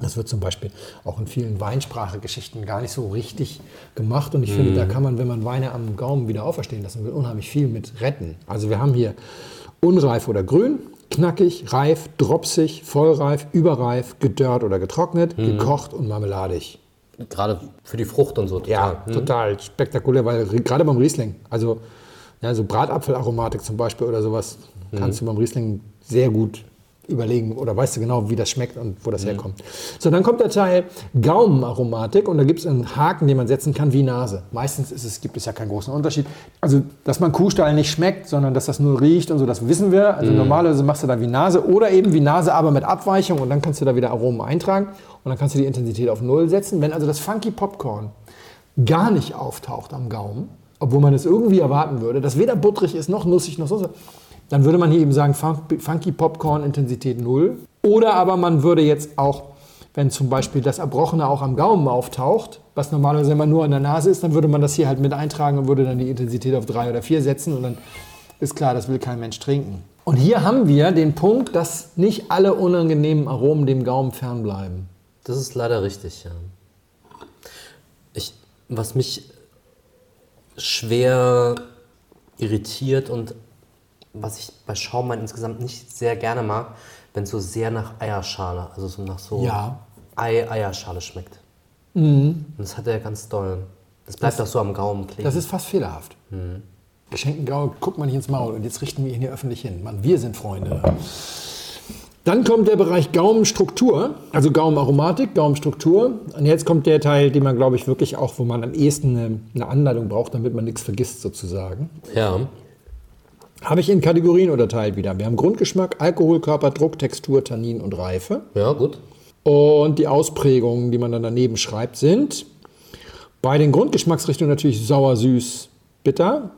das wird zum Beispiel auch in vielen Weinsprachegeschichten gar nicht so richtig gemacht. Und ich finde, da kann man, wenn man Weine am Gaumen wieder auferstehen lassen will, unheimlich viel mit retten. Also wir haben hier unreif oder grün, knackig, reif, dropsig, vollreif, überreif, gedörrt oder getrocknet, gekocht und marmeladig. Gerade für die Frucht und so. Total. Ja, total spektakulär, weil gerade beim Riesling, also ja, so Bratapfelaromatik zum Beispiel oder sowas, kannst du beim Riesling sehr gut überlegen oder weißt du genau, wie das schmeckt und wo das herkommt. So, dann kommt der Teil Gaumenaromatik und da gibt es einen Haken, den man setzen kann wie Nase. Meistens ist es, gibt es ja keinen großen Unterschied. Also, dass man Kuhstall nicht schmeckt, sondern dass das nur riecht und so, das wissen wir. Also normalerweise machst du da wie Nase oder eben wie Nase, aber mit Abweichung und dann kannst du da wieder Aromen eintragen und dann kannst du die Intensität auf Null setzen. Wenn also das Funky Popcorn gar nicht auftaucht am Gaumen, obwohl man es irgendwie erwarten würde, dass weder butterig ist noch nussig noch so, dann würde man hier eben sagen, Fun- Funky Popcorn Intensität 0. Oder aber man würde jetzt auch, wenn zum Beispiel das Erbrochene auch am Gaumen auftaucht, was normalerweise immer nur an der Nase ist, dann würde man das hier halt mit eintragen und würde dann die Intensität auf 3 oder 4 setzen und dann ist klar, das will kein Mensch trinken. Und hier haben wir den Punkt, dass nicht alle unangenehmen Aromen dem Gaumen fernbleiben. Das ist leider richtig, ja. Ich, was mich schwer irritiert und was ich bei Schaumwein insgesamt nicht sehr gerne mag, wenn es so sehr nach Eierschale, also so nach so Ja. Ei Eierschale schmeckt. Und das hat er ganz doll. Das bleibt auch so am Gaumen kleben. Das ist fast fehlerhaft. Geschenkten Gaul, guckt man nicht ins Maul und jetzt richten wir ihn hier öffentlich hin. Mann, wir sind Freunde. Dann kommt der Bereich Gaumenstruktur, also Gaumenaromatik, Gaumenstruktur. Und jetzt kommt der Teil, den man, glaube ich, wirklich auch, wo man am ehesten eine, eine Anleitung braucht, damit man nichts vergisst sozusagen. ja. Habe ich in Kategorien unterteilt wieder. Wir haben Grundgeschmack, Alkohol, Körperdruck, Textur, Tannin und Reife. Ja, gut. Und die Ausprägungen, die man dann daneben schreibt, sind bei den Grundgeschmacksrichtungen natürlich sauer, süß, bitter.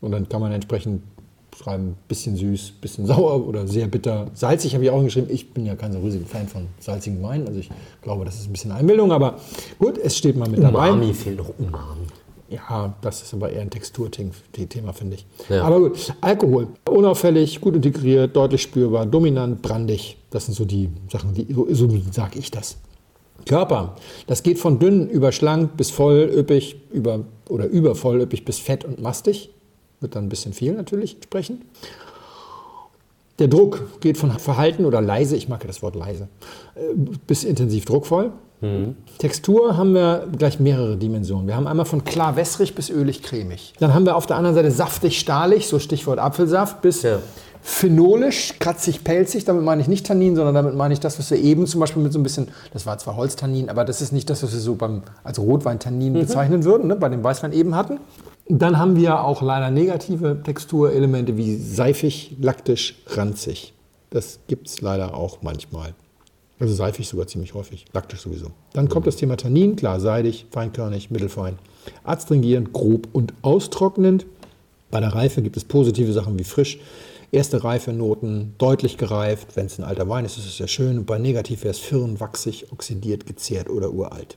Und dann kann man entsprechend schreiben, bisschen süß, bisschen sauer oder sehr bitter. Salzig habe ich auch geschrieben. Ich bin ja kein so riesiger Fan von salzigen Weinen. Also ich glaube, das ist ein bisschen Einbildung. Aber gut, es steht mal mit dabei. Umami fehlt noch Umami. Ja, das ist aber eher ein Texturthema, finde ich. Ja. Aber gut, Alkohol. Unauffällig, gut integriert, deutlich spürbar, dominant, brandig. Das sind so die Sachen, die, so, sage ich das. Körper. Das geht von dünn über schlank bis voll, üppig, über, oder über voll, üppig bis fett und mastig. Wird dann ein bisschen viel natürlich entsprechend. Der Druck geht von verhalten oder leise, ich mag ja das Wort leise, äh, bis intensiv druckvoll. Textur haben wir gleich mehrere Dimensionen. Wir haben einmal von klar wässrig bis ölig cremig. Dann haben wir auf der anderen Seite saftig stahlig, so Stichwort Apfelsaft, bis Ja. phenolisch, kratzig, pelzig. Damit meine ich nicht Tannin, sondern damit meine ich das, was wir eben zum Beispiel mit so ein bisschen, das war zwar Holztannin, aber das ist nicht das, was wir so beim, als Rotweintannin bezeichnen würden, ne, bei dem Weißwein eben hatten. Dann haben wir auch leider negative Texturelemente wie seifig, laktisch, ranzig. Das gibt es leider auch manchmal. Also seifig sogar ziemlich häufig, laktisch sowieso. Dann kommt das Thema Tannin, klar, seidig, feinkörnig, mittelfein, adstringierend, grob und austrocknend. Bei der Reife gibt es positive Sachen wie frisch, erste Reifenoten, deutlich gereift. Wenn es ein alter Wein ist, ist es sehr schön. Und bei negativ wäre es firn, wachsig, oxidiert, gezehrt oder uralt.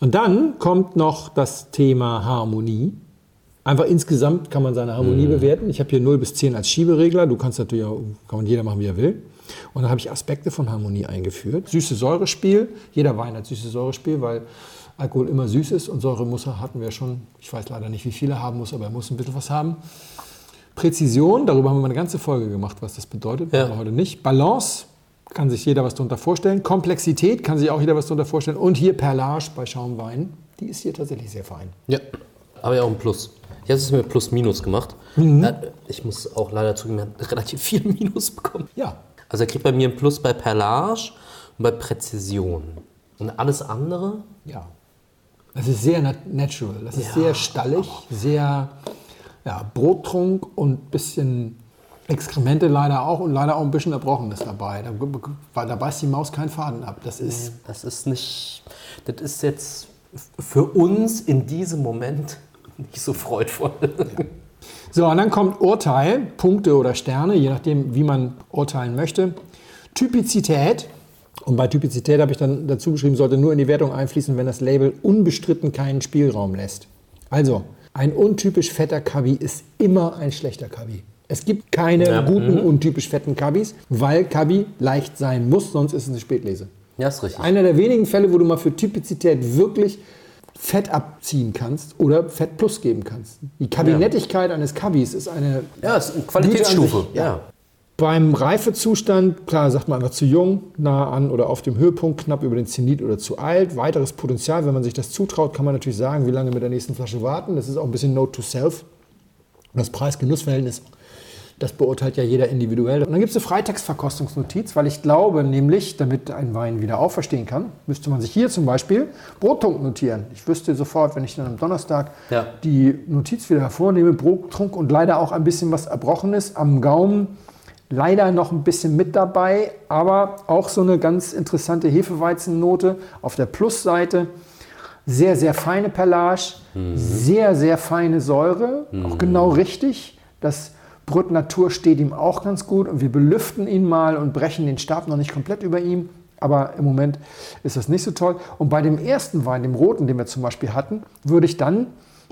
Und dann kommt noch das Thema Harmonie. Einfach insgesamt kann man seine Harmonie bewerten. Ich habe hier 0 bis 10 als Schieberegler. Du kannst natürlich auch, kann jeder machen, wie er will. Und dann habe ich Aspekte von Harmonie eingeführt. Süße Säurespiel. Jeder Wein hat süße Säurespiel, weil Alkohol immer süß ist und Säure muss hatten wir schon. Ich weiß leider nicht, wie viel er haben muss, aber er muss ein bisschen was haben. Präzision, darüber haben wir eine ganze Folge gemacht, was das bedeutet, Ja. aber heute nicht. Balance, kann sich jeder was darunter vorstellen. Komplexität, kann sich auch jeder was darunter vorstellen. Und hier Perlage bei Schaumwein, die ist hier tatsächlich sehr fein. Ja, aber ja auch ein Plus. Ich habe es mit Plus Minus gemacht. Mhm. Ich muss auch leider zugeben, er hat relativ viel Minus bekommen. Ja, Also er kriegt bei mir ein Plus bei Perlage und bei Präzision. Und alles andere? ja. Das ist sehr nat natural, das ist Ja. sehr stallig, sehr ja, Brottrunk und bisschen Exkremente leider auch und leider auch ein bisschen Erbrochenes dabei. Da, weil da beißt die Maus keinen Faden ab. Das ist Das ist nicht. Das ist jetzt für uns in diesem Moment nicht so freudvoll. So, und dann kommt Urteil, Punkte oder Sterne, je nachdem, wie man urteilen möchte. Typizität. Und bei Typizität habe ich dann dazu geschrieben, sollte nur in die Wertung einfließen, wenn das Label unbestritten keinen Spielraum lässt. Also, ein untypisch fetter Kabi ist immer ein schlechter Kabi. Es gibt keine Ja, guten, untypisch fetten Kabis, weil Kabi leicht sein muss, sonst ist es eine Spätlese. Ja, ist richtig. Einer der wenigen Fälle, wo du mal für Typizität wirklich Fett abziehen kannst oder Fett plus geben kannst. Die Kabinettigkeit eines Kabis ist eine. Ja, ist eine Qualitätsstufe. sich, Ja. Beim Reifezustand, klar, sagt man einfach zu jung, nah an oder auf dem Höhepunkt, knapp über den Zenit oder zu alt. Weiteres Potenzial, wenn man sich das zutraut, kann man natürlich sagen, wie lange mit der nächsten Flasche warten. Das ist auch ein bisschen Note to Self. Das Preis-Genuss-Verhältnis, das beurteilt ja jeder individuell. Und dann gibt es eine Freitextverkostungsnotiz, weil ich glaube nämlich, damit ein Wein wieder auferstehen kann, müsste man sich hier zum Beispiel Brottrunk notieren. Ich wüsste sofort, wenn ich dann am Donnerstag Ja. die Notiz wieder hervornehme, Brottrunk und leider auch ein bisschen was Erbrochenes am Gaumen. Leider noch ein bisschen mit dabei, aber auch so eine ganz interessante Hefeweizennote auf der Plusseite. Sehr, sehr feine Perlage, sehr, sehr feine Säure, auch genau richtig. Das Brut Natur steht ihm auch ganz gut und wir belüften ihn mal und brechen den Stab noch nicht komplett über ihm. Aber im Moment ist das nicht so toll. Und bei dem ersten Wein, dem roten, den wir zum Beispiel hatten, würde ich dann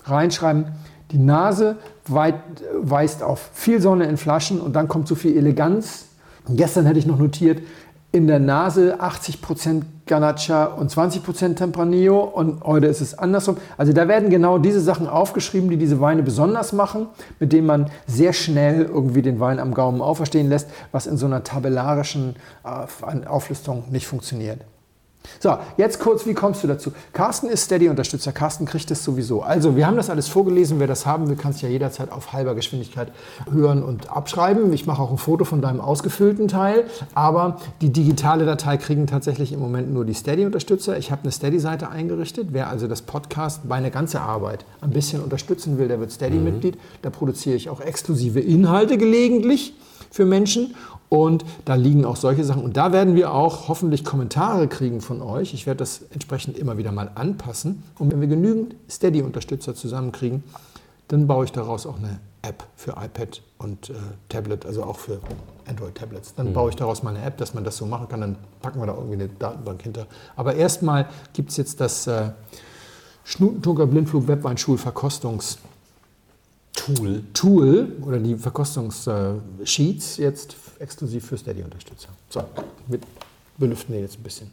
reinschreiben, die Nase weist auf viel Sonne in Flaschen und dann kommt so viel Eleganz. Und gestern hätte ich noch notiert, in der Nase 80% Ganacha und 20% Tempranillo und heute ist es andersrum. Also da werden genau diese Sachen aufgeschrieben, die diese Weine besonders machen, mit denen man sehr schnell irgendwie den Wein am Gaumen auferstehen lässt, was in so einer tabellarischen äh, Auflistung nicht funktioniert. So, jetzt kurz, wie kommst du dazu? Carsten ist Steady-Unterstützer. Carsten kriegt es sowieso. Also, wir haben das alles vorgelesen. Wer das haben will, kann es ja jederzeit auf halber Geschwindigkeit hören und abschreiben. Ich mache auch ein Foto von deinem ausgefüllten Teil. Aber die digitale Datei kriegen tatsächlich im Moment nur die Steady-Unterstützer. Ich habe eine Steady-Seite eingerichtet. Wer also das Podcast, meine ganze Arbeit ein bisschen unterstützen will, der wird Steady-Mitglied. Da produziere ich auch exklusive Inhalte gelegentlich für Menschen. Und da liegen auch solche Sachen. Und da werden wir auch hoffentlich Kommentare kriegen von euch. Ich werde das entsprechend immer wieder mal anpassen. Und wenn wir genügend Steady-Unterstützer zusammenkriegen, dann baue ich daraus auch eine App für iPad und äh, Tablet, also auch für Android-Tablets. Dann baue ich daraus mal eine App, dass man das so machen kann. Dann packen wir da irgendwie eine Datenbank hinter. Aber erstmal gibt es jetzt das äh, Schnutentunker Blindflug Webweinschulverkostungs Tool. Tool oder die Verkostungssheets jetzt exklusiv für Steady-Unterstützer. So, wir belüften den jetzt ein bisschen.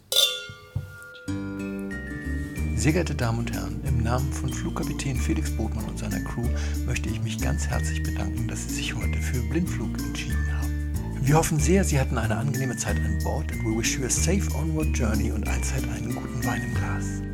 Sehr geehrte Damen und Herren, im Namen von Flugkapitän Felix Botmann und seiner Crew möchte ich mich ganz herzlich bedanken, dass Sie sich heute für Blindflug entschieden haben. Wir hoffen sehr, Sie hatten eine angenehme Zeit an Bord and we wish you a safe onward journey und allzeit einen guten Wein im Glas.